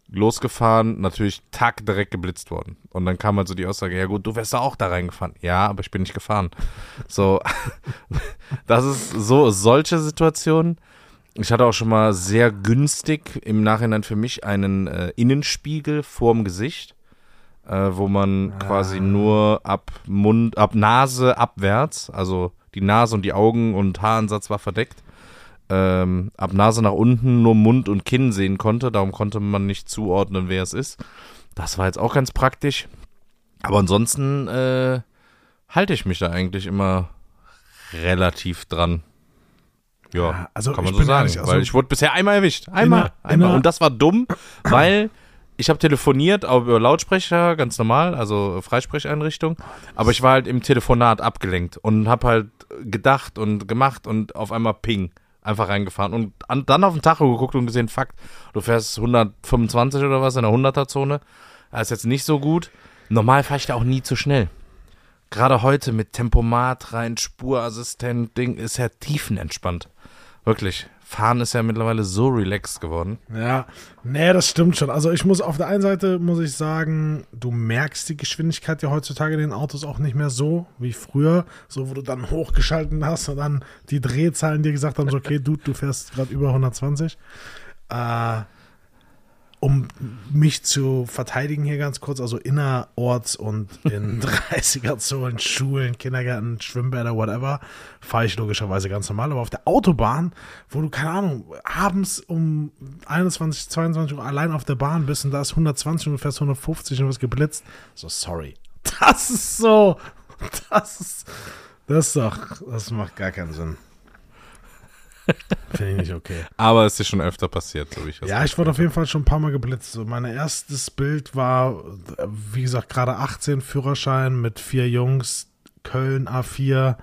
losgefahren, natürlich Tag direkt geblitzt worden. Und dann kam halt so die Aussage, ja gut, du wärst da auch da reingefahren. Ja, aber ich bin nicht gefahren. So, das ist so, solche Situationen. Ich hatte auch schon mal sehr günstig im Nachhinein für mich einen äh, Innenspiegel vorm Gesicht, äh, wo man quasi nur ab Mund, ab Nase abwärts, also die Nase und die Augen und Haaransatz war verdeckt, ähm, ab Nase nach unten nur Mund und Kinn sehen konnte. Darum konnte man nicht zuordnen, wer es ist. Das war jetzt auch ganz praktisch. Aber ansonsten äh, halte ich mich da eigentlich immer relativ dran. Ja, also kann man ich so sagen. also- weil ich wurde bisher einmal erwischt. Einmal. der- in einmal. der- Und das war dumm, weil ich habe telefoniert, auch über Lautsprecher, ganz normal, also Freisprecheinrichtung. Aber ich war halt im Telefonat abgelenkt und habe halt gedacht und gemacht und auf einmal Ping. Einfach reingefahren und an, dann auf den Tacho geguckt und gesehen, fuck, du fährst 125 oder was in der 100er-Zone. Das ist jetzt nicht so gut. Normal fahre ich da auch nie zu schnell. Gerade heute mit Tempomat rein, Spurassistent, Ding, ist ja tiefenentspannt. Wirklich. Fahren ist ja mittlerweile so relaxed geworden. Ja, nee, das stimmt schon. Also ich muss auf der einen Seite, muss ich sagen, du merkst die Geschwindigkeit ja heutzutage in den Autos auch nicht mehr so wie früher, so wo du dann hochgeschalten hast und dann die Drehzahlen dir gesagt haben, so, okay, du, du fährst gerade über 120. Äh, um mich zu verteidigen hier ganz kurz, also innerorts und in 30er-Zonen, Schulen, Kindergärten, Schwimmbäder, whatever, fahre ich logischerweise ganz normal. Aber auf der Autobahn, wo du, keine Ahnung, abends um 21, 22 Uhr allein auf der Bahn bist und da ist 120 und du fährst 150 und wirst geblitzt, so sorry. Das ist so, das ist, das ist doch, das macht gar keinen Sinn. Finde ich nicht okay. Aber es ist schon öfter passiert, so wie ich das Ja, ich wurde auf jeden Fall schon ein paar Mal geblitzt. So, mein erstes Bild war, wie gesagt, gerade 18 Führerschein mit vier Jungs, Köln A4.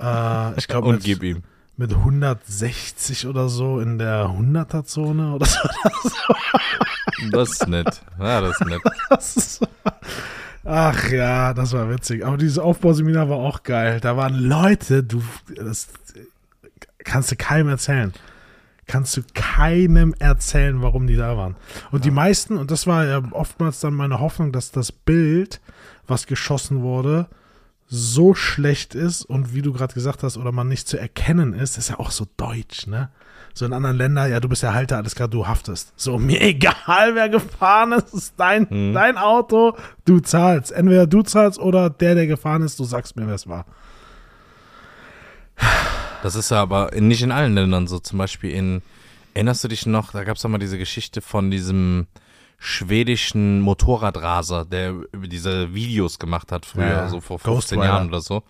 Äh, ich glaube, Und mit, gib ihm. mit 160 oder so in der 100er-Zone oder so. Das ist nett. Ja, das ist nett. Das ist, ach ja, das war witzig. Aber dieses Aufbauseminar war auch geil. Da waren Leute, du, das kannst du keinem erzählen. Kannst du keinem erzählen, warum die da waren. Und die meisten, und das war ja oftmals dann meine Hoffnung, dass das Bild, was geschossen wurde, so schlecht ist und wie du gerade gesagt hast, oder man nicht zu erkennen ist, ist ja auch so deutsch, ne? So in anderen Ländern, ja, du bist der Halter, alles klar, du haftest. So, mir egal, wer gefahren ist, ist dein, Hm. dein Auto, du zahlst. Entweder du zahlst oder der, der gefahren ist, du sagst mir, wer es war. Das ist ja aber nicht in allen Ländern so. Zum Beispiel in, erinnerst du dich noch, da gab es mal diese Geschichte von diesem schwedischen Motorradraser, der über diese Videos gemacht hat früher, Ja, so vor Ghost 15 Rider. Jahren oder so.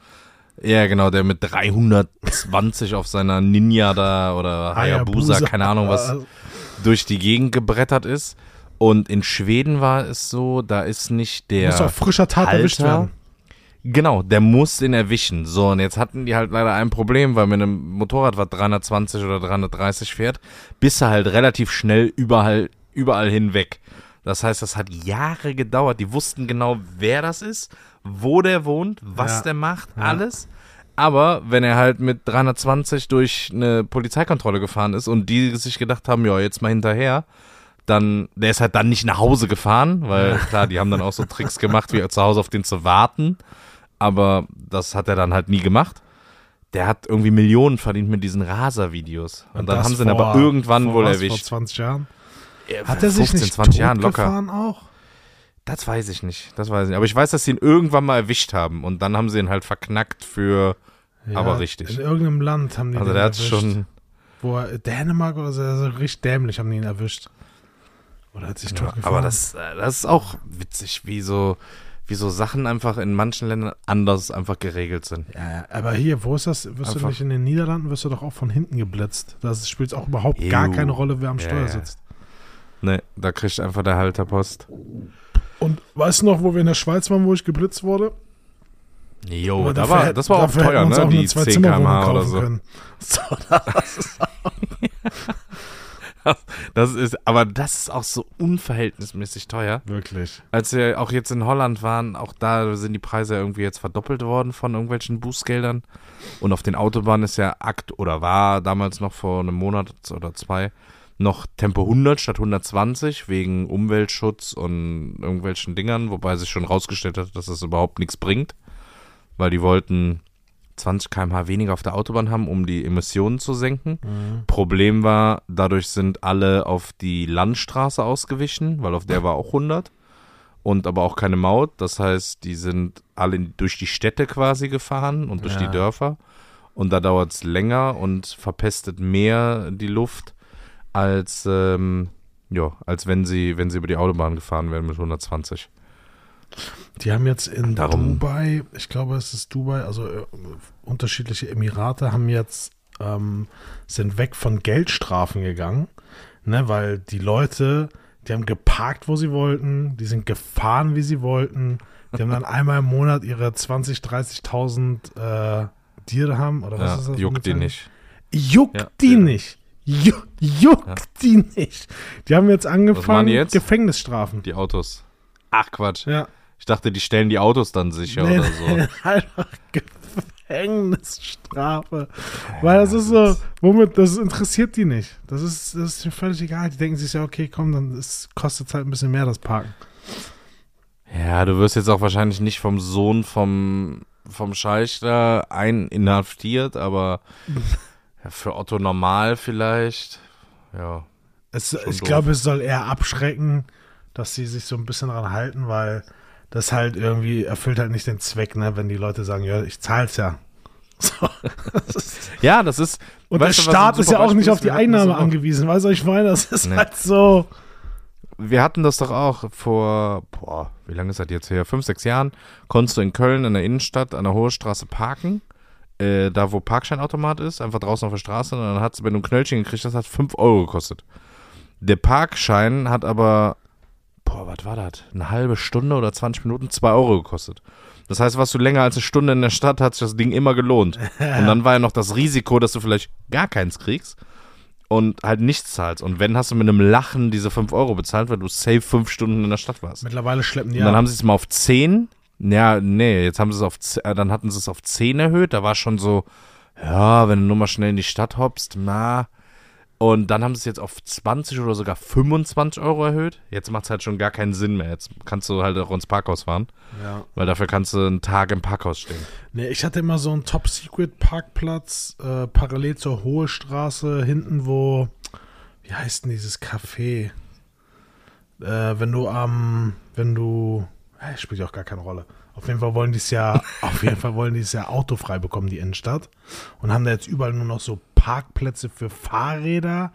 Ja, genau, der mit 320 auf seiner Ninja da oder Hayabusa, Hayabusa. keine Ahnung was, durch die Gegend gebrettert ist. Und in Schweden war es so, da ist nicht der. Muss auf frischer Tat erwischt Halter. werden. Genau, der muss den erwischen. So, und jetzt hatten die halt leider ein Problem, weil mit einem Motorrad, was 320 oder 330 fährt, bist du halt relativ schnell überall, überall hinweg. Das heißt, das hat Jahre gedauert. Die wussten genau, wer das ist, wo der wohnt, was Ja. der macht, Ja. alles. Aber wenn er halt mit 320 durch eine Polizeikontrolle gefahren ist und die sich gedacht haben, ja, jetzt mal hinterher, dann, der ist halt dann nicht nach Hause gefahren, weil klar, die haben dann auch so Tricks gemacht, wie zu Hause auf den zu warten. Aber das hat er dann halt nie gemacht. Der hat irgendwie Millionen verdient mit diesen Raser-Videos. Und, dann das haben sie ihn aber vor- irgendwann vor wohl was, erwischt. Vor 20 Jahren. Ja, Hat er sich 15, nicht 20 Jahren locker. auch? Das weiß ich nicht. Das weiß ich nicht. Aber ich weiß, dass sie ihn irgendwann mal erwischt haben. Und dann haben sie ihn halt verknackt für. Aber richtig. In irgendeinem Land haben die Also den der hat erwischt. schon. Wo er, Dänemark oder so, also richtig dämlich haben die ihn erwischt. Oder hat sich Ja, aber das, äh, das ist auch witzig, wie so, wie so Sachen einfach in manchen Ländern anders einfach geregelt sind. Ja, aber hier, wo ist das? Wirst du Einfach- nicht in den Niederlanden, wirst du doch auch von hinten geblitzt. Das spielt auch überhaupt gar Ew. keine Rolle, wer am Ja, Steuer sitzt. Ne, da kriegt einfach der Halter Post. Und weißt du noch, wo wir in der Schweiz waren, wo ich geblitzt wurde? Jo, da dafür war, das war auch teuer, ne? auch Die eine 10 Zwei-Zimmer-Wohnung km/h oder so. können. So, das ist Das ist, aber das ist auch so unverhältnismäßig teuer. wirklich. Als wir auch jetzt in Holland waren, auch da sind die Preise irgendwie jetzt verdoppelt worden von irgendwelchen Bußgeldern. Und auf den Autobahnen ist ja Akt oder war damals noch vor einem Monat oder zwei noch Tempo 100 statt 120 wegen Umweltschutz und irgendwelchen Dingern, wobei sich schon rausgestellt hat, dass das überhaupt nichts bringt, weil die wollten 20 km/h weniger auf der Autobahn haben, um die Emissionen zu senken. Problem war, dadurch sind alle auf die Landstraße ausgewichen, weil auf der war auch 100 und aber auch keine Maut. Das heißt, die sind alle durch die Städte quasi gefahren und durch Ja. die Dörfer. Und da dauert es länger und verpestet mehr die Luft, als, ähm, ja, als wenn sie, wenn sie über die Autobahn gefahren wären mit 120. Die haben jetzt in Darum- Dubai, ich glaube, es ist Dubai, also äh, unterschiedliche Emirate haben jetzt, ähm, sind weg von Geldstrafen gegangen, ne, weil die Leute, die haben geparkt, wo sie wollten, die sind gefahren, wie sie wollten, die haben dann einmal im Monat ihre 20, 30.000 äh, Dirham oder was Ja, ist das? juckt die nicht. Juckt Ja, die ja. nicht. Ju juckt die nicht. Die haben jetzt angefangen, jetzt? Gefängnisstrafen. Die Autos. Ach Quatsch. Ja. Ich dachte, die stellen die Autos dann sicher Nee, oder so. einfach Gefängnisstrafe. Weil das ist so, womit, das interessiert die nicht. Das ist, das ist mir völlig egal. Die denken sich ja, okay, komm, dann ist, kostet es halt ein bisschen mehr, das Parken. Ja, du wirst jetzt auch wahrscheinlich nicht vom Sohn vom, vom Scheich da ein inhaftiert, aber ja, für Otto normal vielleicht. Ja. Es, ich doof. glaube, es soll eher abschrecken, dass sie sich so ein bisschen dran halten, weil das halt irgendwie erfüllt halt nicht den Zweck, ne, wenn die Leute sagen, ja, ich zahl's ja. So. Ja, das ist. und der Staat ist ja auch nicht auf die Einnahme angewiesen. Weißt du, ich meine? Das ist Nee. halt so. Wir hatten das doch auch vor, boah, wie lange ist das jetzt her? Fünf, sechs Jahren. Konntest du in Köln in der Innenstadt an der Hohe Straße parken. Äh, da, wo Parkscheinautomat ist, einfach draußen auf der Straße. Und dann hat es, wenn du ein Knöllchen gekriegt hast, hat 5 Euro gekostet. Der Parkschein hat aber, boah, was war das? Eine halbe Stunde oder 20 Minuten 2 Euro gekostet. Das heißt, warst du länger als eine Stunde in der Stadt, hat sich das Ding immer gelohnt. Und dann war ja noch das Risiko, dass du vielleicht gar keins kriegst und halt nichts zahlst. Und wenn, hast du mit einem Lachen diese 5 Euro bezahlt, weil du safe 5 Stunden in der Stadt warst. Mittlerweile schleppen die Und dann ab. haben sie es mal auf 10. Ja, nee, jetzt haben sie es auf, äh, dann hatten sie es auf 10 erhöht. Da war schon so, ja, wenn du nur mal schnell in die Stadt hoppst, na. Und dann haben sie es jetzt auf 20 oder sogar 25 Euro erhöht. Jetzt macht es halt schon gar keinen Sinn mehr. Jetzt kannst du halt auch ins Parkhaus fahren, Ja. weil dafür kannst du einen Tag im Parkhaus stehen. Nee, ich hatte immer so einen Top-Secret-Parkplatz äh, parallel zur Hohe Straße, hinten, wo, wie heißt denn dieses Café? Äh, wenn du am, wenn du, äh, spielt ja auch gar keine Rolle. Auf jeden Fall wollen die es ja, auf jeden Fall wollen die es ja autofrei bekommen, die Innenstadt. Und haben da jetzt überall nur noch so Parkplätze für Fahrräder,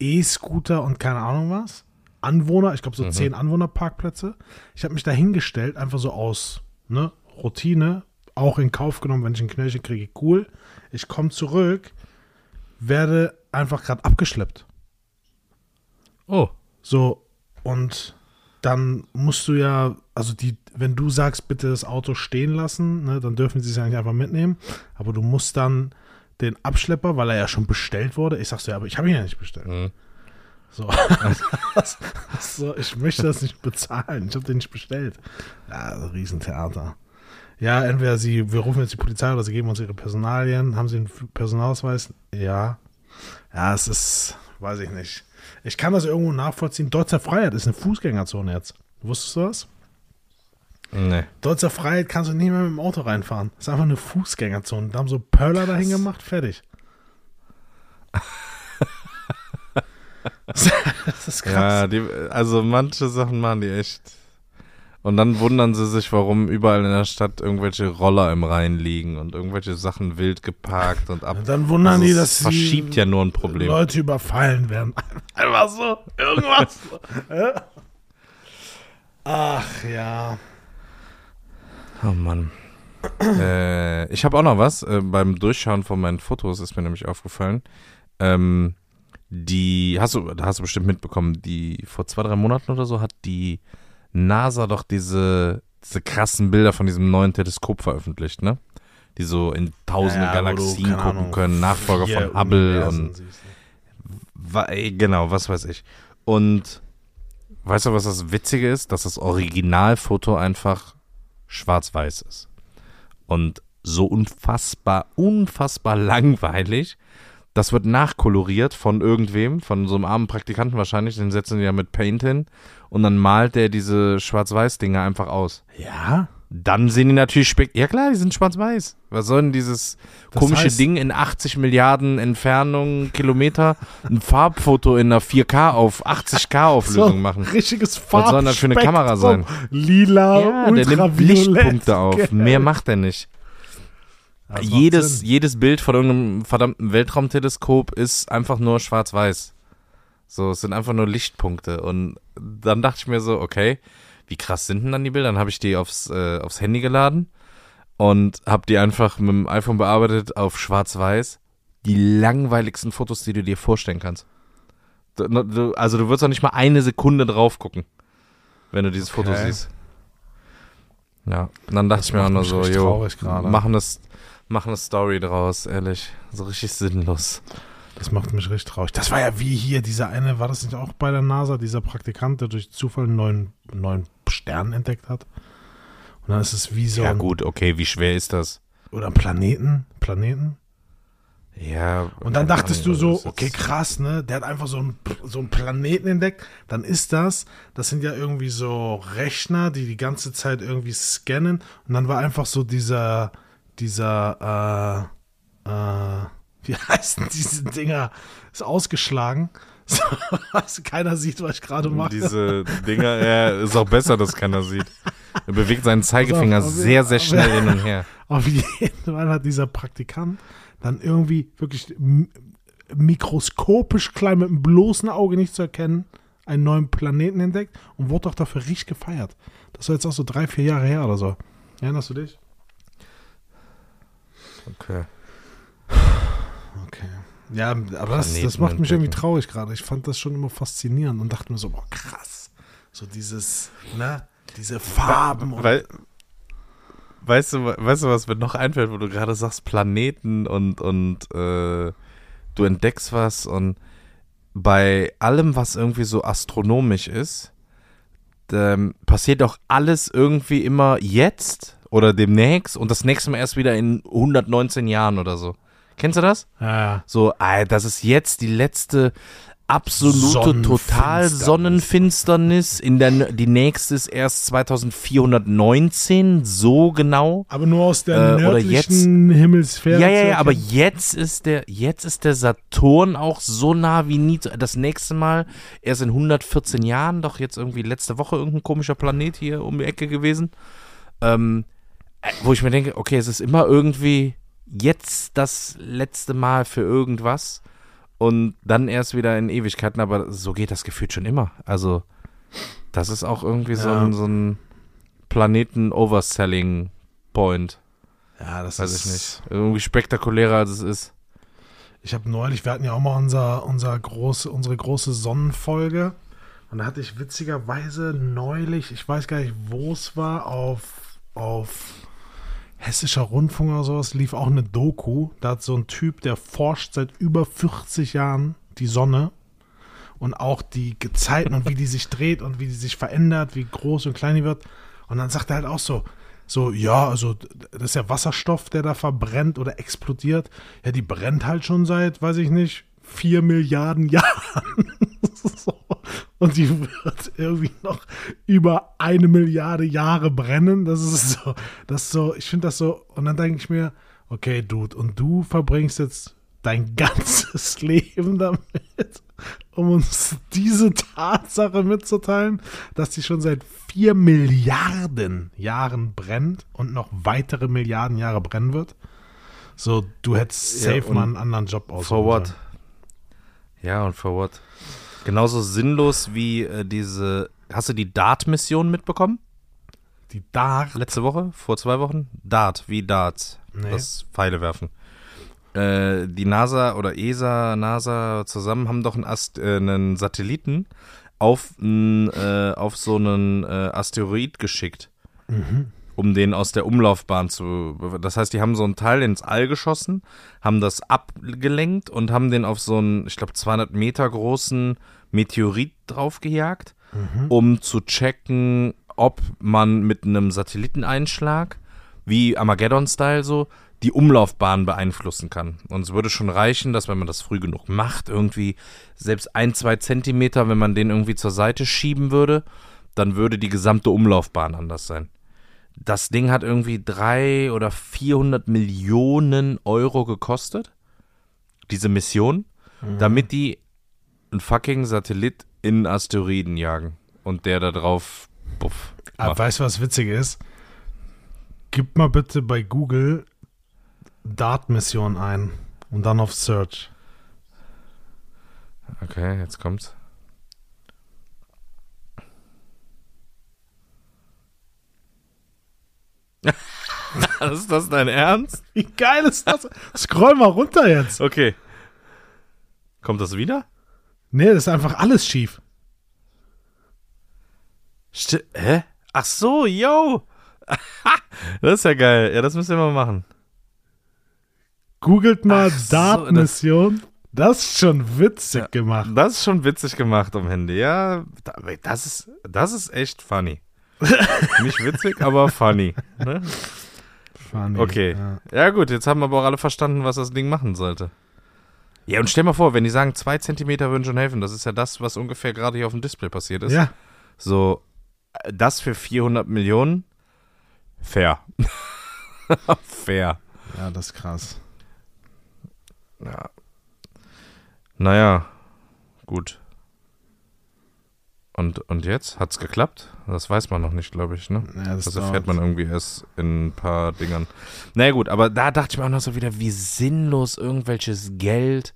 E-Scooter und keine Ahnung was. Anwohner, ich glaube so zehn Anwohnerparkplätze. Ich habe mich da hingestellt, einfach so aus ne, Routine, auch in Kauf genommen, wenn ich ein Knöllchen kriege, cool. Ich komme zurück, werde einfach gerade abgeschleppt. Oh. So, und dann musst du ja, also die, wenn du sagst, bitte das Auto stehen lassen, ne, dann dürfen sie es ja nicht einfach mitnehmen. Aber du musst dann den Abschlepper, weil er ja schon bestellt wurde, ich sag so, ja, aber ich habe ihn ja nicht bestellt. Mhm. So. so, ich möchte das nicht bezahlen. Ich habe den nicht bestellt. Ja, Riesentheater. Ja, entweder sie, wir rufen jetzt die Polizei oder sie geben uns ihre Personalien. Haben sie einen Personalausweis? Ja. Ja, es ist, weiß ich nicht. Ich kann das irgendwo nachvollziehen. Deutscher Freiheit ist eine Fußgängerzone jetzt. Wusstest du das? Nee. Deutscher Freiheit kannst du nicht mehr mit dem Auto reinfahren. Das ist einfach eine Fußgängerzone. Da haben so Pöller dahin gemacht, fertig. das ist krass. Ja, die, also manche Sachen machen die echt. Und dann wundern sie sich, warum überall in der Stadt irgendwelche Roller im Rhein liegen und irgendwelche Sachen wild geparkt und ab. Und dann wundern Also die, dass verschiebt ja nur ein Problem. Leute überfallen werden. Einfach so, irgendwas. Ach ja. Oh Mann. äh, ich habe auch noch was. Äh, beim Durchschauen von meinen Fotos ist mir nämlich aufgefallen. Ähm, die, hast du, hast du bestimmt mitbekommen, die vor zwei, drei Monaten oder so hat die NASA doch diese, diese krassen Bilder von diesem neuen Teleskop veröffentlicht, ne? Die so in tausende Ja, du, Galaxien keine gucken Ahnung, können, Nachfolger von Hubble Universen und? Wa- Genau, was weiß ich. Und weißt du, was das Witzige ist? Dass das Originalfoto einfach schwarz-weiß ist. Und so unfassbar, unfassbar langweilig. Das wird nachkoloriert von irgendwem, von so einem armen Praktikanten wahrscheinlich. Den setzen die ja mit Paint hin. Und dann malt der diese Schwarz-Weiß-Dinger einfach aus. Ja? Dann sehen die natürlich spek. Ja klar, die sind schwarz-weiß. Was soll denn dieses Das komische heißt- Ding in 80 Milliarden Entfernung, Kilometer, ein Farbfoto in einer 4K auf 80k Auflösung machen? Richtiges Was soll das für eine Kamera sein? Lila, Ja, der nimmt. Lichtpunkte auf. Gelb. Mehr macht er nicht. Das Jedes, jedes Bild von irgendeinem verdammten Weltraumteleskop ist einfach nur schwarz-weiß. So, es sind einfach nur Lichtpunkte. Und dann dachte ich mir so, okay, wie krass sind denn dann die Bilder? Dann habe ich die aufs, äh, aufs Handy geladen und habe die einfach mit dem iPhone bearbeitet auf schwarz-weiß. Die langweiligsten Fotos, die du dir vorstellen kannst. Du, du, also du würdest auch nicht mal eine Sekunde drauf gucken, wenn du dieses Foto Okay. siehst. Ja, und dann dachte Das ich mir auch nur so, jo, machen das, machen eine Story draus, ehrlich. So richtig sinnlos. Das macht mich richtig traurig. Das war ja wie hier, dieser eine, war das nicht auch bei der NASA, dieser Praktikant, der durch Zufall einen neuen, neuen Stern entdeckt hat? Und dann ist es wie so ja gut, okay, wie schwer ist das? oder ein Planeten, Planeten. Ja. Und dann dachtest du das so, ist okay, krass, ne? Der hat einfach so einen, so einen Planeten entdeckt. Dann ist das, das sind ja irgendwie so Rechner, die die ganze Zeit irgendwie scannen. Und dann war einfach so dieser, dieser, äh, äh, wie heißen diese Dinger? Ist ausgeschlagen. So, keiner sieht, was ich gerade mache. Diese Dinger, ja, ist auch besser, dass keiner sieht. Er bewegt seinen Zeigefinger Pass auf, sehr, sehr schnell hin und her. Auf jeden Fall hat dieser Praktikant dann irgendwie wirklich mikroskopisch klein mit dem bloßen Auge nicht zu erkennen einen neuen Planeten entdeckt und wurde doch dafür richtig gefeiert. Das war jetzt auch so drei, vier Jahre her oder so. Erinnerst du dich? Okay. Ja, aber das, das macht mich irgendwie traurig gerade. Ich fand das schon immer faszinierend und dachte mir so, boah, krass. So dieses, ne, diese Farben und Weil, weißt du, weißt du, was mir noch einfällt, wo du gerade sagst, Planeten und, und äh, du entdeckst was und bei allem, was irgendwie so astronomisch ist, ähm, passiert auch alles irgendwie immer jetzt oder demnächst und das nächste Mal erst wieder in 119 Jahren oder so. Kennst du das? ja, So, ah, das ist jetzt die letzte absolute Sonnenfinsternis. total Sonnenfinsternis. In der, die nächste ist erst 2419, so genau. aber nur aus der Äh, oder nördlichen Himmelsphäre. Ja, ja, zu ja, aber jetzt ist der, jetzt ist der Saturn auch so nah wie nie. Das nächste Mal erst in 114 Jahren, doch jetzt irgendwie letzte Woche irgendein komischer Planet hier um die Ecke gewesen. Ähm, äh, wo ich mir denke, okay, es ist immer irgendwie jetzt das letzte Mal für irgendwas und dann erst wieder in Ewigkeiten, aber so geht das gefühlt schon immer. Also, das ist auch irgendwie so Ja. ein, so ein Planeten-Overselling-Point. Ja, das Weiß ist ich nicht. Irgendwie spektakulärer, als es ist. Ich habe neulich, wir hatten ja auch mal unser, unser große, unsere große Sonnenfolge. Und da hatte ich witzigerweise neulich, ich weiß gar nicht, wo es war, auf, auf Hessischer Rundfunk oder sowas, lief auch eine Doku. Da hat so ein Typ, der forscht seit über 40 Jahren die Sonne und auch die Gezeiten und wie die sich dreht und wie die sich verändert, wie groß und klein die wird. Und dann sagt er halt auch so, so, ja, also das ist ja Wasserstoff, der da verbrennt oder explodiert. Ja, die brennt halt schon seit, weiß ich nicht, vier Milliarden Jahren. so. Und die wird irgendwie noch über eine Milliarde Jahre brennen. Das ist so, das ist so, ich finde das so, und dann denke ich mir, okay, Dude, und du verbringst jetzt dein ganzes Leben damit, um uns diese Tatsache mitzuteilen, dass die schon seit vier Milliarden Jahren brennt und noch weitere Milliarden Jahre brennen wird. So, du hättest Ja, safe und mal einen anderen Job aussuchen For what? Ja, und for what? Genauso sinnlos wie äh, diese. Hast du die Dart-Mission mitbekommen? Die Dart. Letzte Woche? Vor zwei Wochen? Dart, wie Darts. Nee. Das Pfeile werfen. Äh, die NASA oder ESA, NASA zusammen haben doch einen, Ast äh, einen Satelliten auf, äh, auf so einen äh, Asteroid geschickt, um den aus der Umlaufbahn zu. Das heißt, die haben so ein Teil ins All geschossen, haben das abgelenkt und haben den auf so einen, ich glaube, 200 Meter großen Meteorit draufgejagt, um zu checken, ob man mit einem Satelliteneinschlag, wie Armageddon-Style so, die Umlaufbahn beeinflussen kann. Und es würde schon reichen, dass wenn man das früh genug macht, irgendwie selbst ein, zwei Zentimeter, wenn man den irgendwie zur Seite schieben würde, dann würde die gesamte Umlaufbahn anders sein. Das Ding hat irgendwie drei oder 400 Millionen Euro gekostet, diese Mission, damit die einen fucking Satellit in Asteroiden jagen und der da drauf, buff. Aber macht. weißt du, was witzig ist? Gib mal bitte bei Google Dart-Mission ein und dann auf Search. Okay, jetzt kommt's. ist das dein Ernst? Wie geil ist das? Scroll mal runter jetzt. Okay. Kommt das wieder? Nee, das ist einfach alles schief. Sti Hä? Ach so, yo! das ist ja geil. Ja, das müssen wir mal machen. Googelt mal Ach so, Dart-Mission. Das ist schon witzig Ja. gemacht. Das ist schon witzig gemacht am Handy. Ja, da- das ist, das ist echt funny. Nicht witzig, aber funny. Ne? Funny. Okay. Ja. Ja, gut, jetzt haben aber auch alle verstanden, was das Ding machen sollte. Ja, und stell mal vor, wenn die sagen, zwei Zentimeter würden schon helfen, das ist ja das, was ungefähr gerade hier auf dem Display passiert ist. ja. So, das für 400 Millionen? Fair. Fair. Ja, das ist krass. Ja. Naja, gut. Und, und jetzt? Hat's geklappt? Das weiß man noch nicht, glaube ich, ne? Ja, das Das dauert. erfährt man irgendwie erst in ein paar Dingern. Naja gut, aber da dachte ich mir auch noch so wieder, wie sinnlos irgendwelches Geld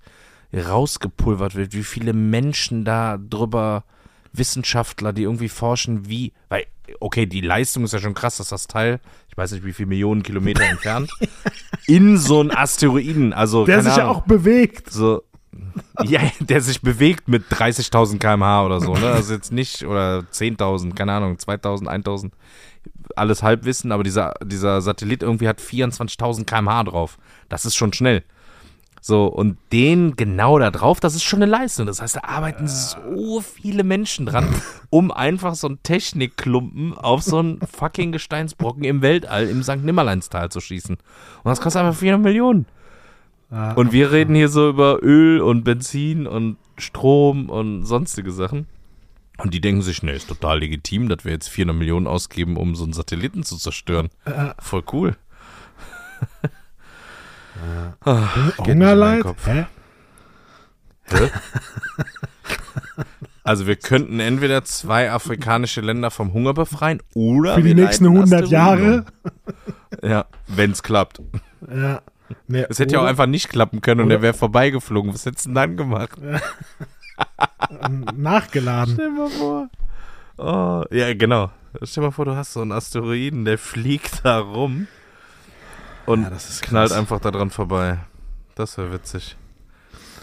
rausgepulvert wird, wie viele Menschen da drüber, Wissenschaftler, die irgendwie forschen, wie, weil, okay, die Leistung ist ja schon krass, dass das Teil, ich weiß nicht, wie viele Millionen Kilometer entfernt, in so einen Asteroiden, also Der sich ja auch bewegt. so, ja, der sich bewegt mit 30.000 km/h oder so, ne? Also jetzt nicht, oder 10.000, keine Ahnung, 2.000, 1.000, alles Halbwissen, aber dieser, dieser Satellit irgendwie hat 24.000 km/h drauf. Das ist schon schnell. So, und den genau da drauf, das ist schon eine Leistung. Das heißt, da arbeiten so viele Menschen dran, um einfach so einen Technikklumpen auf so einen fucking Gesteinsbrocken im Weltall im St. Nimmerleinstal zu schießen. Und das kostet einfach 400 Millionen. Ja, Und wir reden hier so über Öl und Benzin und Strom und sonstige Sachen. Und die denken sich, ne, ist total legitim, dass wir jetzt 400 Millionen ausgeben, um so einen Satelliten zu zerstören. Äh, Voll cool. Ah, in meinen Hungerleid? Hä? Hä? Also wir könnten entweder zwei afrikanische Länder vom Hunger befreien oder Für die nächsten leiten 100 Jahre? Ja, wenn's klappt. Ja. Nee, Es hätte ja auch einfach nicht klappen können und er wäre vorbeigeflogen. Was hättest du denn dann gemacht? nachgeladen. Stell mal vor. Oh, ja, genau. Stell mal vor, du hast so einen Asteroiden, der fliegt da rum. und Ja, das knallt einfach daran vorbei. Das wäre witzig.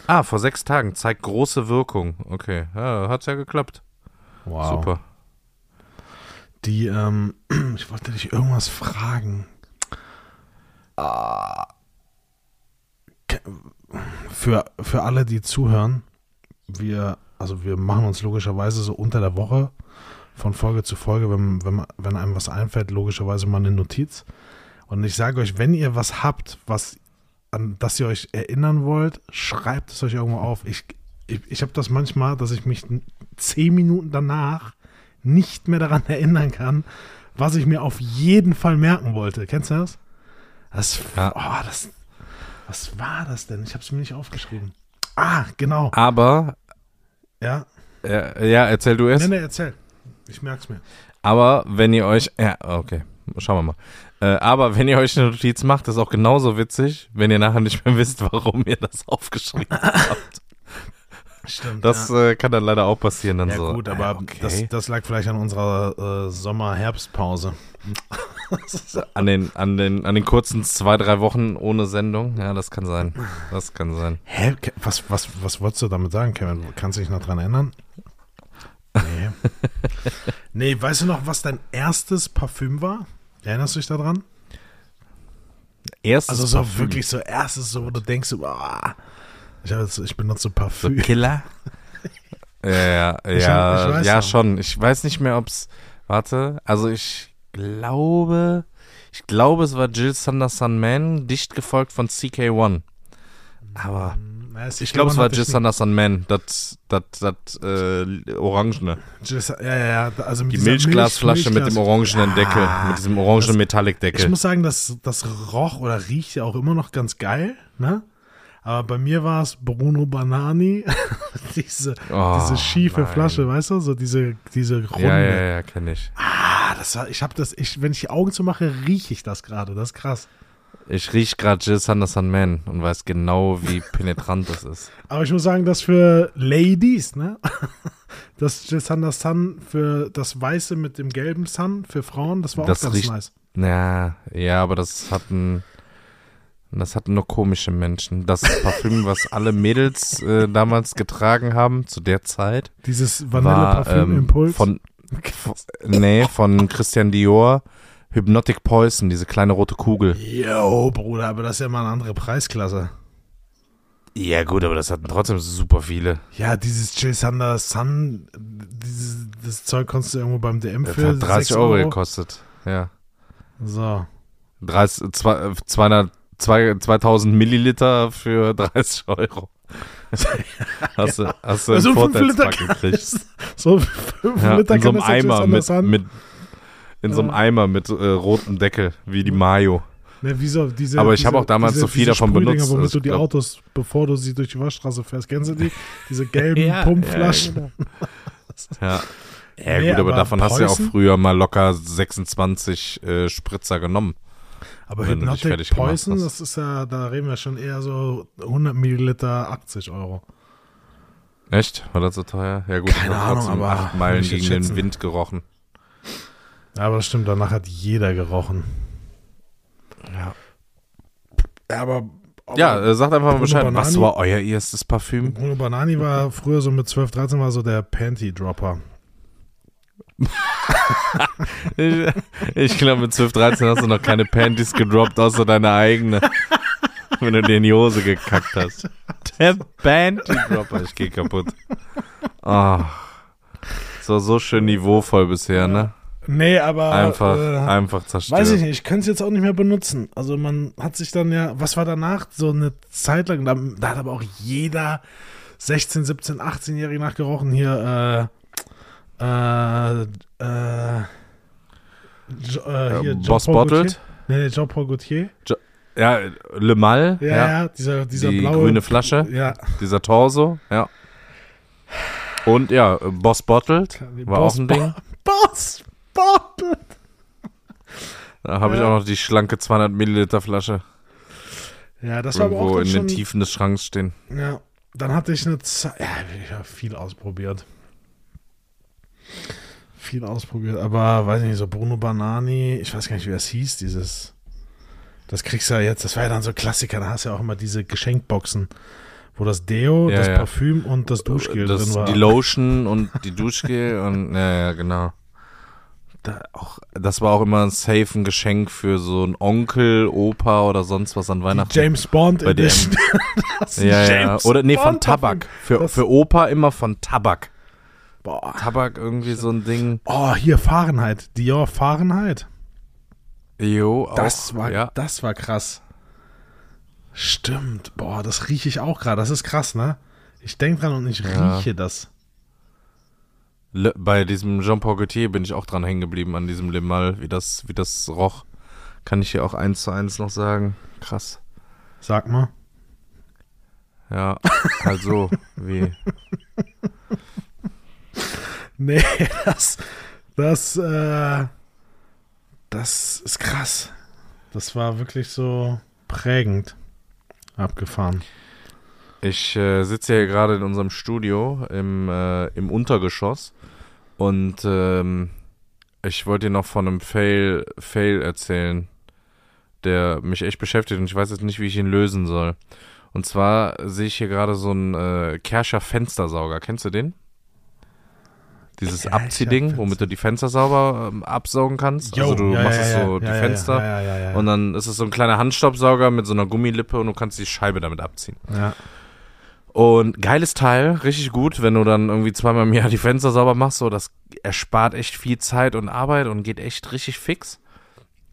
Ah, vor sechs Tagen zeigt große Wirkung. Okay, ja, hat's ja geklappt. Wow. Super. Die, ähm, ich wollte dich irgendwas fragen. Ah. Für, für alle, die zuhören, wir, also wir machen uns logischerweise so unter der Woche von Folge zu Folge, wenn, wenn, wenn einem was einfällt, logischerweise mal eine Notiz. Und ich sage euch, wenn ihr was habt, was an das ihr euch erinnern wollt, schreibt es euch irgendwo auf. Ich, ich, ich habe das manchmal, dass ich mich zehn Minuten danach nicht mehr daran erinnern kann, was ich mir auf jeden Fall merken wollte. Kennst du das? Das, Ja. oh, das was war das denn? Ich habe es mir nicht aufgeschrieben. Ah, genau. Aber, Ja. äh, ja, erzähl du es. Nee, nee, erzähl. Ich merk's mir. Aber wenn ihr euch, ja, okay, schauen wir mal. Äh, aber wenn ihr euch eine Notiz macht, ist auch genauso witzig, wenn ihr nachher nicht mehr wisst, warum ihr das aufgeschrieben habt. Stimmt. Das äh, kann dann leider auch passieren. Dann ja, so. gut, aber okay. das, das lag vielleicht an unserer äh, Sommer-Herbstpause. an, den, an, den, an den kurzen zwei, drei Wochen ohne Sendung, ja, das kann sein. Das kann sein. Hä? Was, was, was wolltest du damit sagen, Kevin? Kannst du dich noch dran erinnern? Nee. nee, weißt du noch, was dein erstes Parfüm war? Erinnerst du dich daran? Erstes Also so Parfüm. wirklich so erstes, so wo du denkst, so, ah, ich, jetzt, ich benutze So Parfüm. Killer? ja, ja, Ich ja, ich ja schon. Ich weiß nicht mehr, ob's. Warte, also ich glaube, ich glaube, es war Jill Sanderson Man, dicht gefolgt von CK1. Aber Na, es- ich glaube, es war Jill ich Sanderson Man, das, das, das, äh, Orangene. Ja, ja, ja. Also Die Milchglasflasche Milch- mit dem orangenen Deckel, Ah, mit diesem orangenen Ich Metallic-Deckel. muss sagen, das, das roch oder riecht ja auch immer noch ganz geil, ne? Aber bei mir war es Bruno Banani, diese, Oh, diese schiefe nein. Flasche, weißt du? So diese, diese Runde. Ja, ja, ja, kenne ich. Ah, das war, ich habe das, ich, wenn ich die Augen zumache, rieche ich das gerade. Das ist krass. Ich riech gerade Jill Sanderson Man und weiß genau, wie penetrant das ist. Aber ich muss sagen, das für Ladies, ne? Das Jill Sander Sun für das Weiße mit dem gelben Sun für Frauen, das war Das auch ganz riecht- nice. Ja, ja, aber das hatten, das hatten nur komische Menschen. Das Parfüm, was alle Mädels äh, damals getragen haben, zu der Zeit, Dieses Vanille-Parfüm-Impuls. ähm, von, von, nee, von Christian Dior, Hypnotic Poison, diese kleine rote Kugel. Yo, Bruder, aber das ist ja mal eine andere Preisklasse. Ja gut, aber das hatten trotzdem super viele. Ja, dieses Jill Sander Sun, dieses, das Zeug konntest du irgendwo beim DM Das für hat 30 6 Euro, Euro. gekostet. Ja. So. 30, zwei- 200, zwei- 2000 Milliliter für 30 Euro. Hast du, hast du einen 5 Liter Vorteilspack gekriegt. So 5 Ja, Liter in so einem Eimer mit, mit in so einem Ja. Eimer mit äh, rotem Deckel, wie die Mayo. Ne, so, diese, Aber ich habe auch damals diese, so viel davon Sprühdinger, benutzt, Womit also du die Autos, bevor du sie durch die Waschstraße fährst, kennst du die? Diese gelben Pumpflaschen. Ja. Ja, Nee, gut, aber, aber davon hast du ja auch Preußen? früher mal locker 26 äh, Spritzer genommen. Aber Hypnotic Poison, das ist ja, da reden wir schon eher so 100 Milliliter 80 Euro. Echt? War das so teuer? Ja gut, Keine ich Ahnung, aber acht Meilen gegen den schätzen. Wind gerochen. Ja, aber das stimmt, danach hat jeder gerochen. Ja. Ja, aber. Ja, äh, sagt einfach mal Bescheid. Banani? Was war euer erstes Parfüm? Bruno Banani war früher so mit 12, 13 war so der Panty-Dropper. Ich, ich glaube, mit 12, 13 hast du noch keine Panties gedroppt, außer deine eigene. Wenn du dir in die Hose gekackt hast. Der Panty-Dropper, ich geh kaputt. Oh. Das war so schön niveauvoll bisher, ne? Nee, aber. Einfach, äh, einfach zerstört. Weiß ich nicht, ich könnte es jetzt auch nicht mehr benutzen. Also man hat sich dann ja, was war danach? So eine Zeit lang, da, da hat aber auch jeder 16, 17, 18-Jährige nachgerochen. Hier, äh, äh, äh, jo, äh, hier Äh, Boss Bottled? Nee, nee, Jean-Paul Gaultier. Ja, Le Mal, Ja, ja. ja, dieser, dieser die blaue. grüne Flasche, Ja, dieser Torso, ja. Und ja, Boss Bottled war Boss auch ein Ding. Boss Bottled. Da habe ich Ja. auch noch die schlanke 200 Milliliter Flasche Ja, das war aber irgendwo auch in den schon, Tiefen des Schranks stehen. Ja, dann hatte ich eine Zeit, ja, ich habe viel ausprobiert. Viel ausprobiert, aber weiß ich nicht, so Bruno Banani, ich weiß gar nicht, wie das hieß, dieses Das kriegst du ja jetzt, das war ja dann so Klassiker, da hast du ja auch immer diese Geschenkboxen, wo das Deo, Ja, das ja. Parfüm und das Duschgel das, drin war. Die Lotion und die Duschgel und ja, ja, genau. Da auch, das war auch immer ein safe ein Geschenk für so einen Onkel, Opa oder sonst was an Die Weihnachten. James Bond Bei dem- ein ja, ja. Oder nee, von Tabak. Für, Das- für Opa immer von Tabak. Boah. Tabak irgendwie so ein Ding. Oh, hier Fahrenheit. Dior Fahrenheit. Jo, auch. Das war, ja. das war krass. Stimmt. Boah, das rieche ich auch gerade. Das ist krass, ne? Ich denke dran und ich Ja. rieche das. Le, bei diesem Jean-Paul Gaultier bin ich auch dran hängen geblieben, an diesem Limal, wie das, wie das roch. Kann ich hier auch eins zu eins noch sagen. Krass. Sag mal. Ja, halt so, wie. Nee, das, das, äh, das ist krass. Das war wirklich so prägend. Abgefahren. Ich äh, sitze hier gerade in unserem Studio im, äh, im Untergeschoss und ähm, ich wollte dir noch von einem Fail, Fail erzählen, der mich echt beschäftigt und ich weiß jetzt nicht, wie ich ihn lösen soll. Und zwar sehe ich hier gerade so einen äh, Kerscher Fenstersauger. Kennst du den? Dieses Abziehding, womit du die Fenster sauber ähm, absaugen kannst. also du ja, machst ja, ja, so die Fenster und dann ist es so ein kleiner Handstaubsauger mit so einer Gummilippe und du kannst die Scheibe damit abziehen. ja. Und geiles Teil, richtig gut, wenn du dann irgendwie zweimal im Jahr die Fenster sauber machst, so das erspart echt viel Zeit und Arbeit und geht echt richtig fix.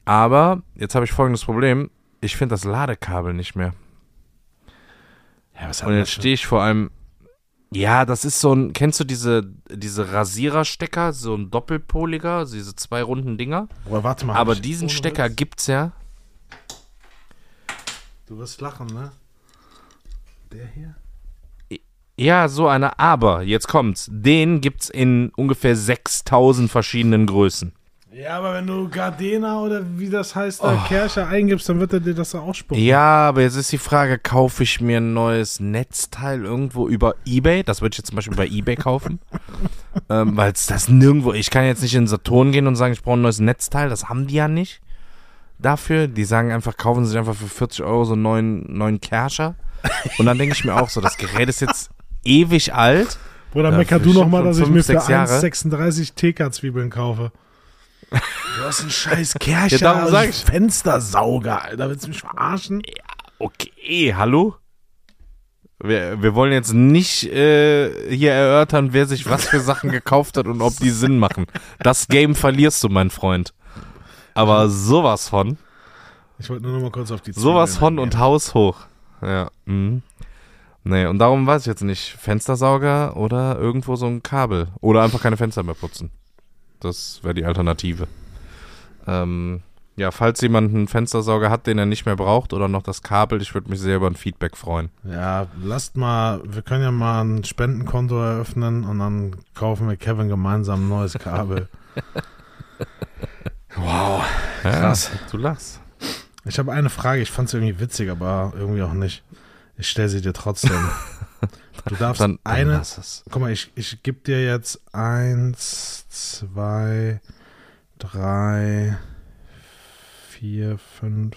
Aber jetzt habe ich folgendes Problem, ich finde das Ladekabel nicht mehr. ja was Und jetzt stehe ich vor einem ja, das ist so ein, kennst du diese, diese Rasiererstecker, so ein doppelpoliger, diese zwei runden Dinger? Boah, warte mal. Aber diesen Stecker Witz? gibt's ja. Du wirst lachen, ne? Der hier? Ja, so einer, aber jetzt kommt's. Den gibt's in ungefähr 6000 verschiedenen Größen. Ja, aber wenn du Gardena oder wie das heißt, da Oh. Kerscher eingibst, dann wird er dir das ausspucken. Ja, aber jetzt ist die Frage, kaufe ich mir ein neues Netzteil irgendwo über Ebay? Das würde ich jetzt zum Beispiel bei Ebay kaufen. ähm, Weil es das nirgendwo, ich kann jetzt nicht in Saturn gehen und sagen, ich brauche ein neues Netzteil, das haben die ja nicht dafür. Die sagen einfach, kaufen sie sich einfach für 40 Euro so einen neuen, neuen Kerscher. Und dann denke ich mir auch so, das Gerät ist jetzt ewig alt. Bruder, mecker du noch mal, schon dass ich mir für sechs Jahre. 1,36 TK-Zwiebeln kaufe. Du hast einen scheiß Kerscher, Ja, darum sag ich. Fenstersauger, Alter. Willst du mich verarschen? Okay, hallo? Wir, wir wollen jetzt nicht äh, hier erörtern, wer sich was für Sachen gekauft hat und ob die Sinn machen. Das Game verlierst du, mein Freund. Aber sowas von, Ich wollte nur noch mal kurz auf die sowas von und Haus hoch. Ja. Mhm. Nee, und darum weiß ich jetzt nicht, Fenstersauger oder irgendwo so ein Kabel. Oder einfach keine Fenster mehr putzen. Das wäre die Alternative. Ähm, ja, falls jemand einen Fenstersauger hat, den er nicht mehr braucht oder noch das Kabel, ich würde mich sehr über ein Feedback freuen. Ja, lasst mal, wir können ja mal ein Spendenkonto eröffnen und dann kaufen wir Kevin gemeinsam ein neues Kabel. wow. Krass. Ja, du lachst. Ich habe eine Frage, ich fand es irgendwie witzig, aber irgendwie auch nicht. Ich stelle sie dir trotzdem. Du darfst Dann, dann eine. lass es. Guck mal, ich, ich gebe dir jetzt eins, zwei, drei, vier, fünf,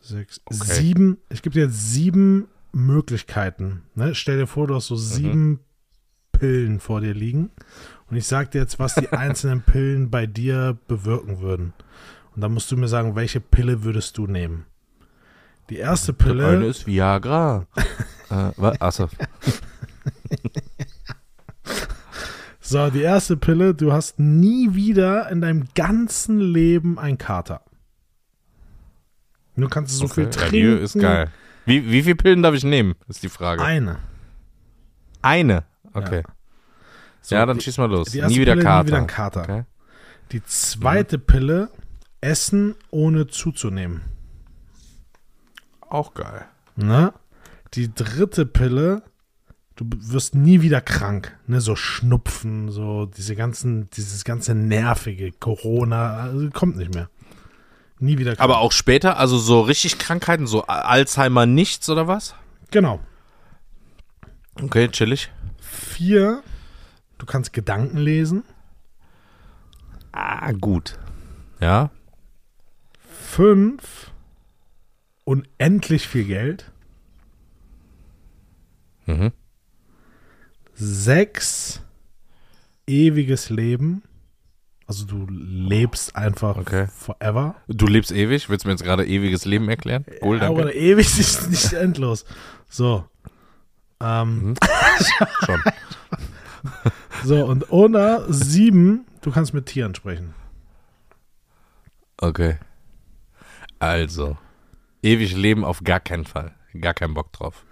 sechs, Okay. sieben. Ich gebe dir jetzt sieben Möglichkeiten. Ne? Stell dir vor, du hast so sieben Pillen vor dir liegen. Und ich sage dir jetzt, was die einzelnen Pillen bei dir bewirken würden. Und dann musst du mir sagen, welche Pille würdest du nehmen? Die erste Das eine Pille. ist Viagra. äh, was? Achso. So, die erste Pille, du hast nie wieder in deinem ganzen Leben einen Kater. Du kannst so viel Ja, trinken. die ist geil. Wie, wie viele Pillen darf ich nehmen, ist die Frage. Eine. Eine. Okay. So, ja, dann die, schieß mal los. Nie wieder Pille, Kater. nie wieder ein Kater. Okay. Die zweite Pille, Essen ohne zuzunehmen. Auch geil. Ne? Die dritte Pille, du wirst nie wieder krank. Ne? So Schnupfen, so diese ganzen, dieses ganze nervige Corona, also kommt nicht mehr. Nie wieder krank. Aber auch später, also so richtig Krankheiten, so Alzheimer nichts oder was? Genau. Okay, chillig. Vier, du kannst Gedanken lesen. Ah, gut. Ja. Fünf, unendlich viel Geld. Mhm. Sechs, ewiges Leben. Also du lebst einfach Okay. forever. Du lebst ewig? Willst du mir jetzt gerade ewiges Leben erklären? Cool, Ja, aber ewig ist nicht endlos. So. Ähm, Mhm. Schon. So, und oder sieben, du kannst mit Tieren sprechen. Okay. Also, ewig leben auf gar keinen Fall. Gar keinen Bock drauf.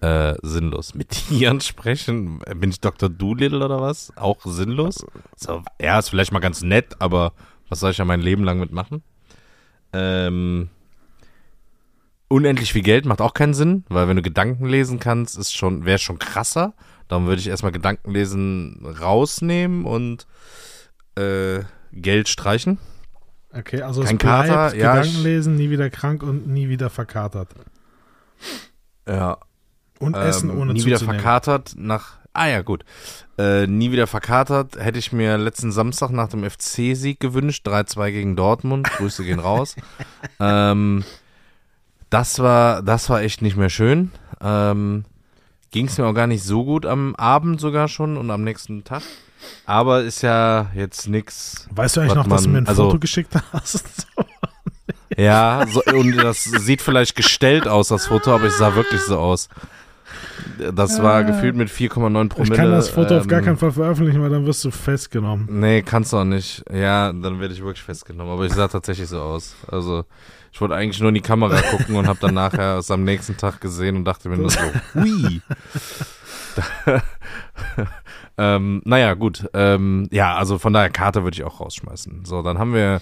Äh, sinnlos. Mit Tieren sprechen, bin ich Dr. Doolittle oder was? Auch sinnlos? So, ja, ist vielleicht mal ganz nett, aber was soll ich ja mein Leben lang mitmachen? Ähm, unendlich viel Geld macht auch keinen Sinn, weil wenn du Gedanken lesen kannst, ist schon, wäre schon krasser. Darum würde ich erstmal Gedankenlesen rausnehmen und äh, Geld streichen. Okay, also Kein es bleibt Kater, ja, Gedanken ich- lesen, nie wieder krank und nie wieder verkatert. Ja, Und Essen ähm, ohne nie wieder verkatert nach. Ah ja, gut. Äh, nie wieder verkatert hätte ich mir letzten Samstag nach dem FC-Sieg gewünscht. 3-2 gegen Dortmund. Grüße gehen raus. ähm, das war, das war echt nicht mehr schön. Ähm, Ging es mir auch gar nicht so gut am Abend sogar schon und am nächsten Tag. Aber ist ja jetzt nix. Weißt du eigentlich noch, dass du man- mir ein also- Foto geschickt hast? Ja, so, und das sieht vielleicht gestellt aus, das Foto, aber ich sah wirklich so aus. Das war gefühlt mit 4,9 Promille. ich kann das Foto auf gar ähm, keinen Fall veröffentlichen, weil dann wirst du festgenommen. Nee, kannst du auch nicht. Ja, dann werde ich wirklich festgenommen. Aber ich sah tatsächlich so aus. Also, ich wollte eigentlich nur in die Kamera gucken und habe dann nachher es am nächsten Tag gesehen und dachte mir nur so, hui. Ähm, naja, gut. Ähm, ja, also von daher Karte würde ich auch rausschmeißen. So, dann haben wir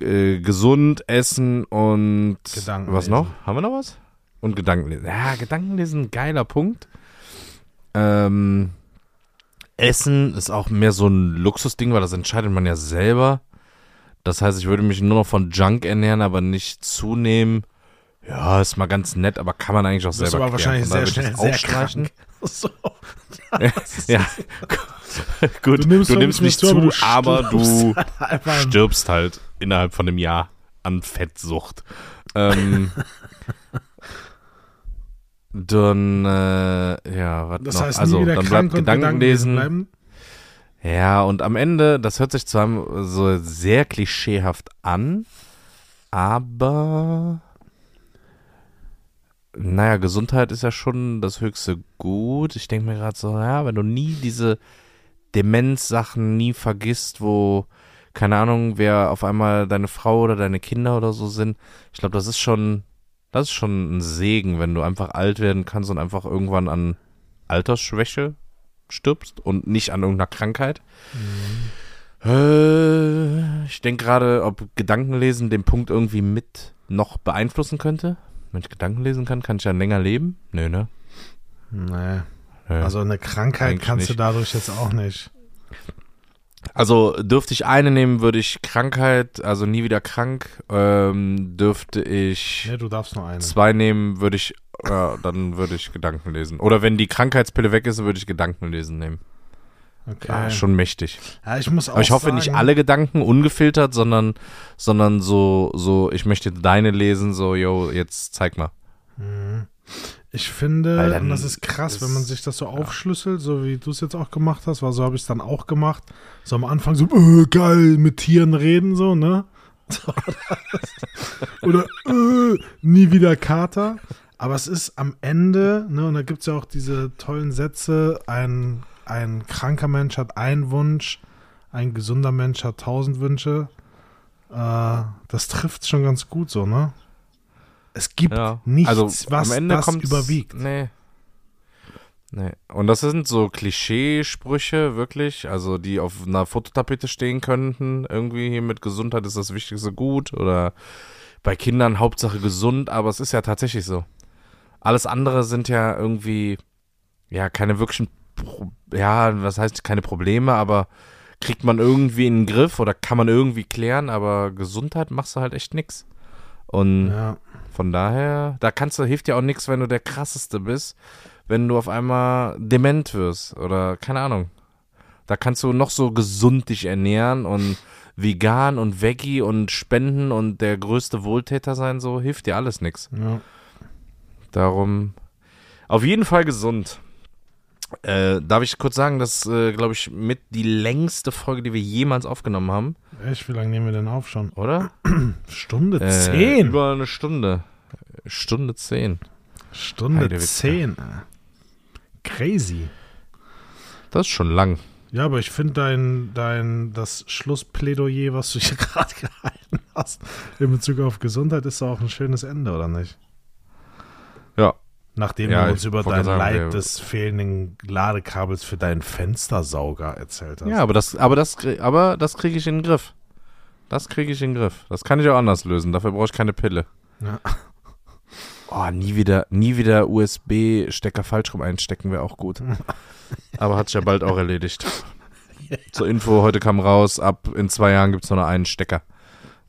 äh, gesund essen und Gedanken was noch? Haben wir noch was? Und Gedankenlesen. Ja, Gedankenlesen, geiler Punkt. Ähm, Essen ist auch mehr so ein Luxusding, weil das entscheidet man ja selber. Das heißt, ich würde mich nur noch von Junk ernähren, aber nicht zunehmen. Ja, ist mal ganz nett, aber kann man eigentlich auch selber aber klären. wahrscheinlich sehr schnell sehr das krank. So. ja, gut. Du Du nimmst nimmst, zwar nicht zu, du aber du Einfach stirbst halt innerhalb von einem Jahr an Fettsucht. Ähm, dann, äh, ja, was das noch? heißt, also, dann bleibt Gedanken lesen. Ja, und am Ende, das hört sich zwar so sehr klischeehaft an, aber naja, Gesundheit ist ja schon das höchste Gut. Ich denke mir gerade so, ja, wenn du nie diese Demenzsachen nie vergisst, wo, keine Ahnung, wer auf einmal deine Frau oder deine Kinder oder so sind, ich glaube, das ist schon, das ist schon ein Segen, wenn du einfach alt werden kannst und einfach irgendwann an Altersschwäche stirbst und nicht an irgendeiner Krankheit. Äh, ich denke gerade, ob Gedankenlesen den Punkt irgendwie mit noch beeinflussen könnte. Wenn ich Gedanken lesen kann, kann ich ja länger leben? Nö, ne? Nee. Nö. Also eine Krankheit Eigentlich kannst du nicht. dadurch jetzt auch nicht. Also dürfte ich eine nehmen, würde ich Krankheit, also nie wieder krank. Ähm, dürfte ich Nee, du darfst nur eine. zwei nehmen, würde ich, ja, dann würde ich Gedanken lesen. Oder wenn die Krankheitspille weg ist, würde ich Gedanken lesen nehmen. Okay. Ja, schon mächtig. Ja, ich muss auch Aber ich hoffe sagen, nicht alle Gedanken ungefiltert, sondern, sondern so, so, ich möchte deine lesen, so, yo, jetzt zeig mal. Mhm. Ich finde, und das ist krass, ist- wenn man sich das so aufschlüsselt, so wie du es jetzt auch gemacht hast, weil so habe ich es dann auch gemacht. So am Anfang so, äh, geil, mit Tieren reden, so, ne? Oder äh, nie wieder Kater. Aber es ist am Ende, ne, und da gibt es ja auch diese tollen Sätze, ein, ein kranker Mensch hat einen Wunsch, ein gesunder Mensch hat tausend Wünsche. Äh, das trifft schon ganz gut so, ne? Es gibt Ja. nichts, also was am Ende das überwiegt. Nee. Nee. Und das sind so Klischeesprüche, wirklich, also die auf einer Fototapete stehen könnten. Irgendwie hier mit Gesundheit ist das wichtigste Gut oder bei Kindern Hauptsache gesund, aber es ist ja tatsächlich so. Alles andere sind ja irgendwie, ja, keine wirklichen, ja, was heißt keine Probleme, aber kriegt man irgendwie in den Griff oder kann man irgendwie klären, aber Gesundheit machst du halt echt nix. Und Ja. von daher, da kannst du, hilft dir auch nichts, wenn du der krasseste bist, wenn du auf einmal dement wirst oder keine Ahnung. Da kannst du noch so gesund dich ernähren und vegan und veggie und spenden und der größte Wohltäter sein, so hilft dir alles nichts. Ja. Darum auf jeden Fall gesund. Äh, darf ich kurz sagen, das äh, glaube ich mit die längste Folge, die wir jemals aufgenommen haben, Echt, wie lange nehmen wir denn auf schon? oder? Stunde Äh, zehn. Über eine Stunde. Stunde zehn. Stunde zehn. äh. Crazy. Das ist schon lang. Ja, aber ich finde dein, dein, das Schlussplädoyer, was du hier gerade gehalten hast, in Bezug auf Gesundheit, ist doch auch ein schönes Ende, oder nicht? Ja. Nachdem Ja, du uns über dein sagen, Leid des fehlenden Ladekabels für deinen Fenstersauger erzählt hast. Ja, aber das, aber das, aber das kriege ich in den Griff. Das kriege ich in den Griff. Das kann ich auch anders lösen. Dafür brauche ich keine Pille. Ja. Oh, nie wieder, nie wieder USB-Stecker falsch rum einstecken wäre auch gut. Aber hat sich ja bald auch erledigt. Zur Info, heute kam raus, ab in zwei Jahren gibt es nur noch einen Stecker.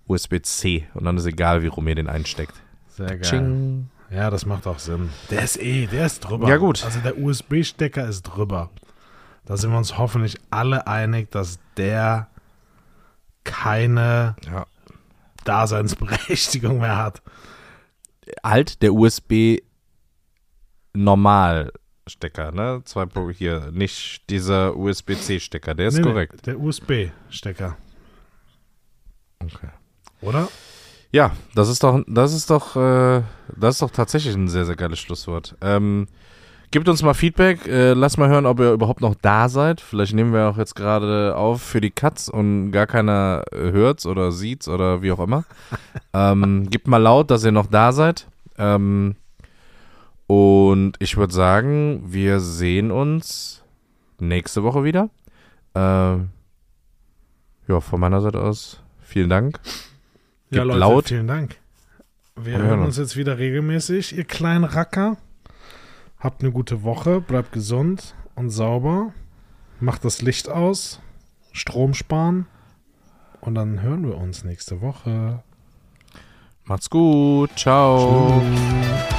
USB-C. Und dann ist egal, wie rum ihr den einsteckt. Sehr geil. Ching. Ja, das macht auch Sinn. Der ist eh, der ist drüber. Ja, gut. Also der USB-Stecker ist drüber. Da sind wir uns hoffentlich alle einig, dass der keine Ja. Daseinsberechtigung mehr hat. Halt der USB Normal-Stecker, ne? Zwei Pro hier, nicht dieser USB-C-Stecker, der ist Nee, nee, korrekt. Der USB-Stecker, Okay. oder? Ja, das ist doch, das ist doch, äh, das ist doch tatsächlich ein sehr, sehr geiles Schlusswort. Ähm, gebt uns mal Feedback, äh, lasst mal hören, ob ihr überhaupt noch da seid. Vielleicht nehmen wir auch jetzt gerade auf für die Cuts und gar keiner äh, hört's oder sieht's oder wie auch immer. ähm, gebt mal laut, dass ihr noch da seid. Ähm, und ich würde sagen, wir sehen uns nächste Woche wieder. Ähm, ja, von meiner Seite aus vielen Dank. Ja, Gebt Leute, laut. vielen Dank. Wir hören hören uns jetzt wieder regelmäßig, ihr kleinen Racker. Habt eine gute Woche, bleibt gesund und sauber. Macht das Licht aus, Strom sparen und dann hören wir uns nächste Woche. Macht's gut. Ciao. Tschüss.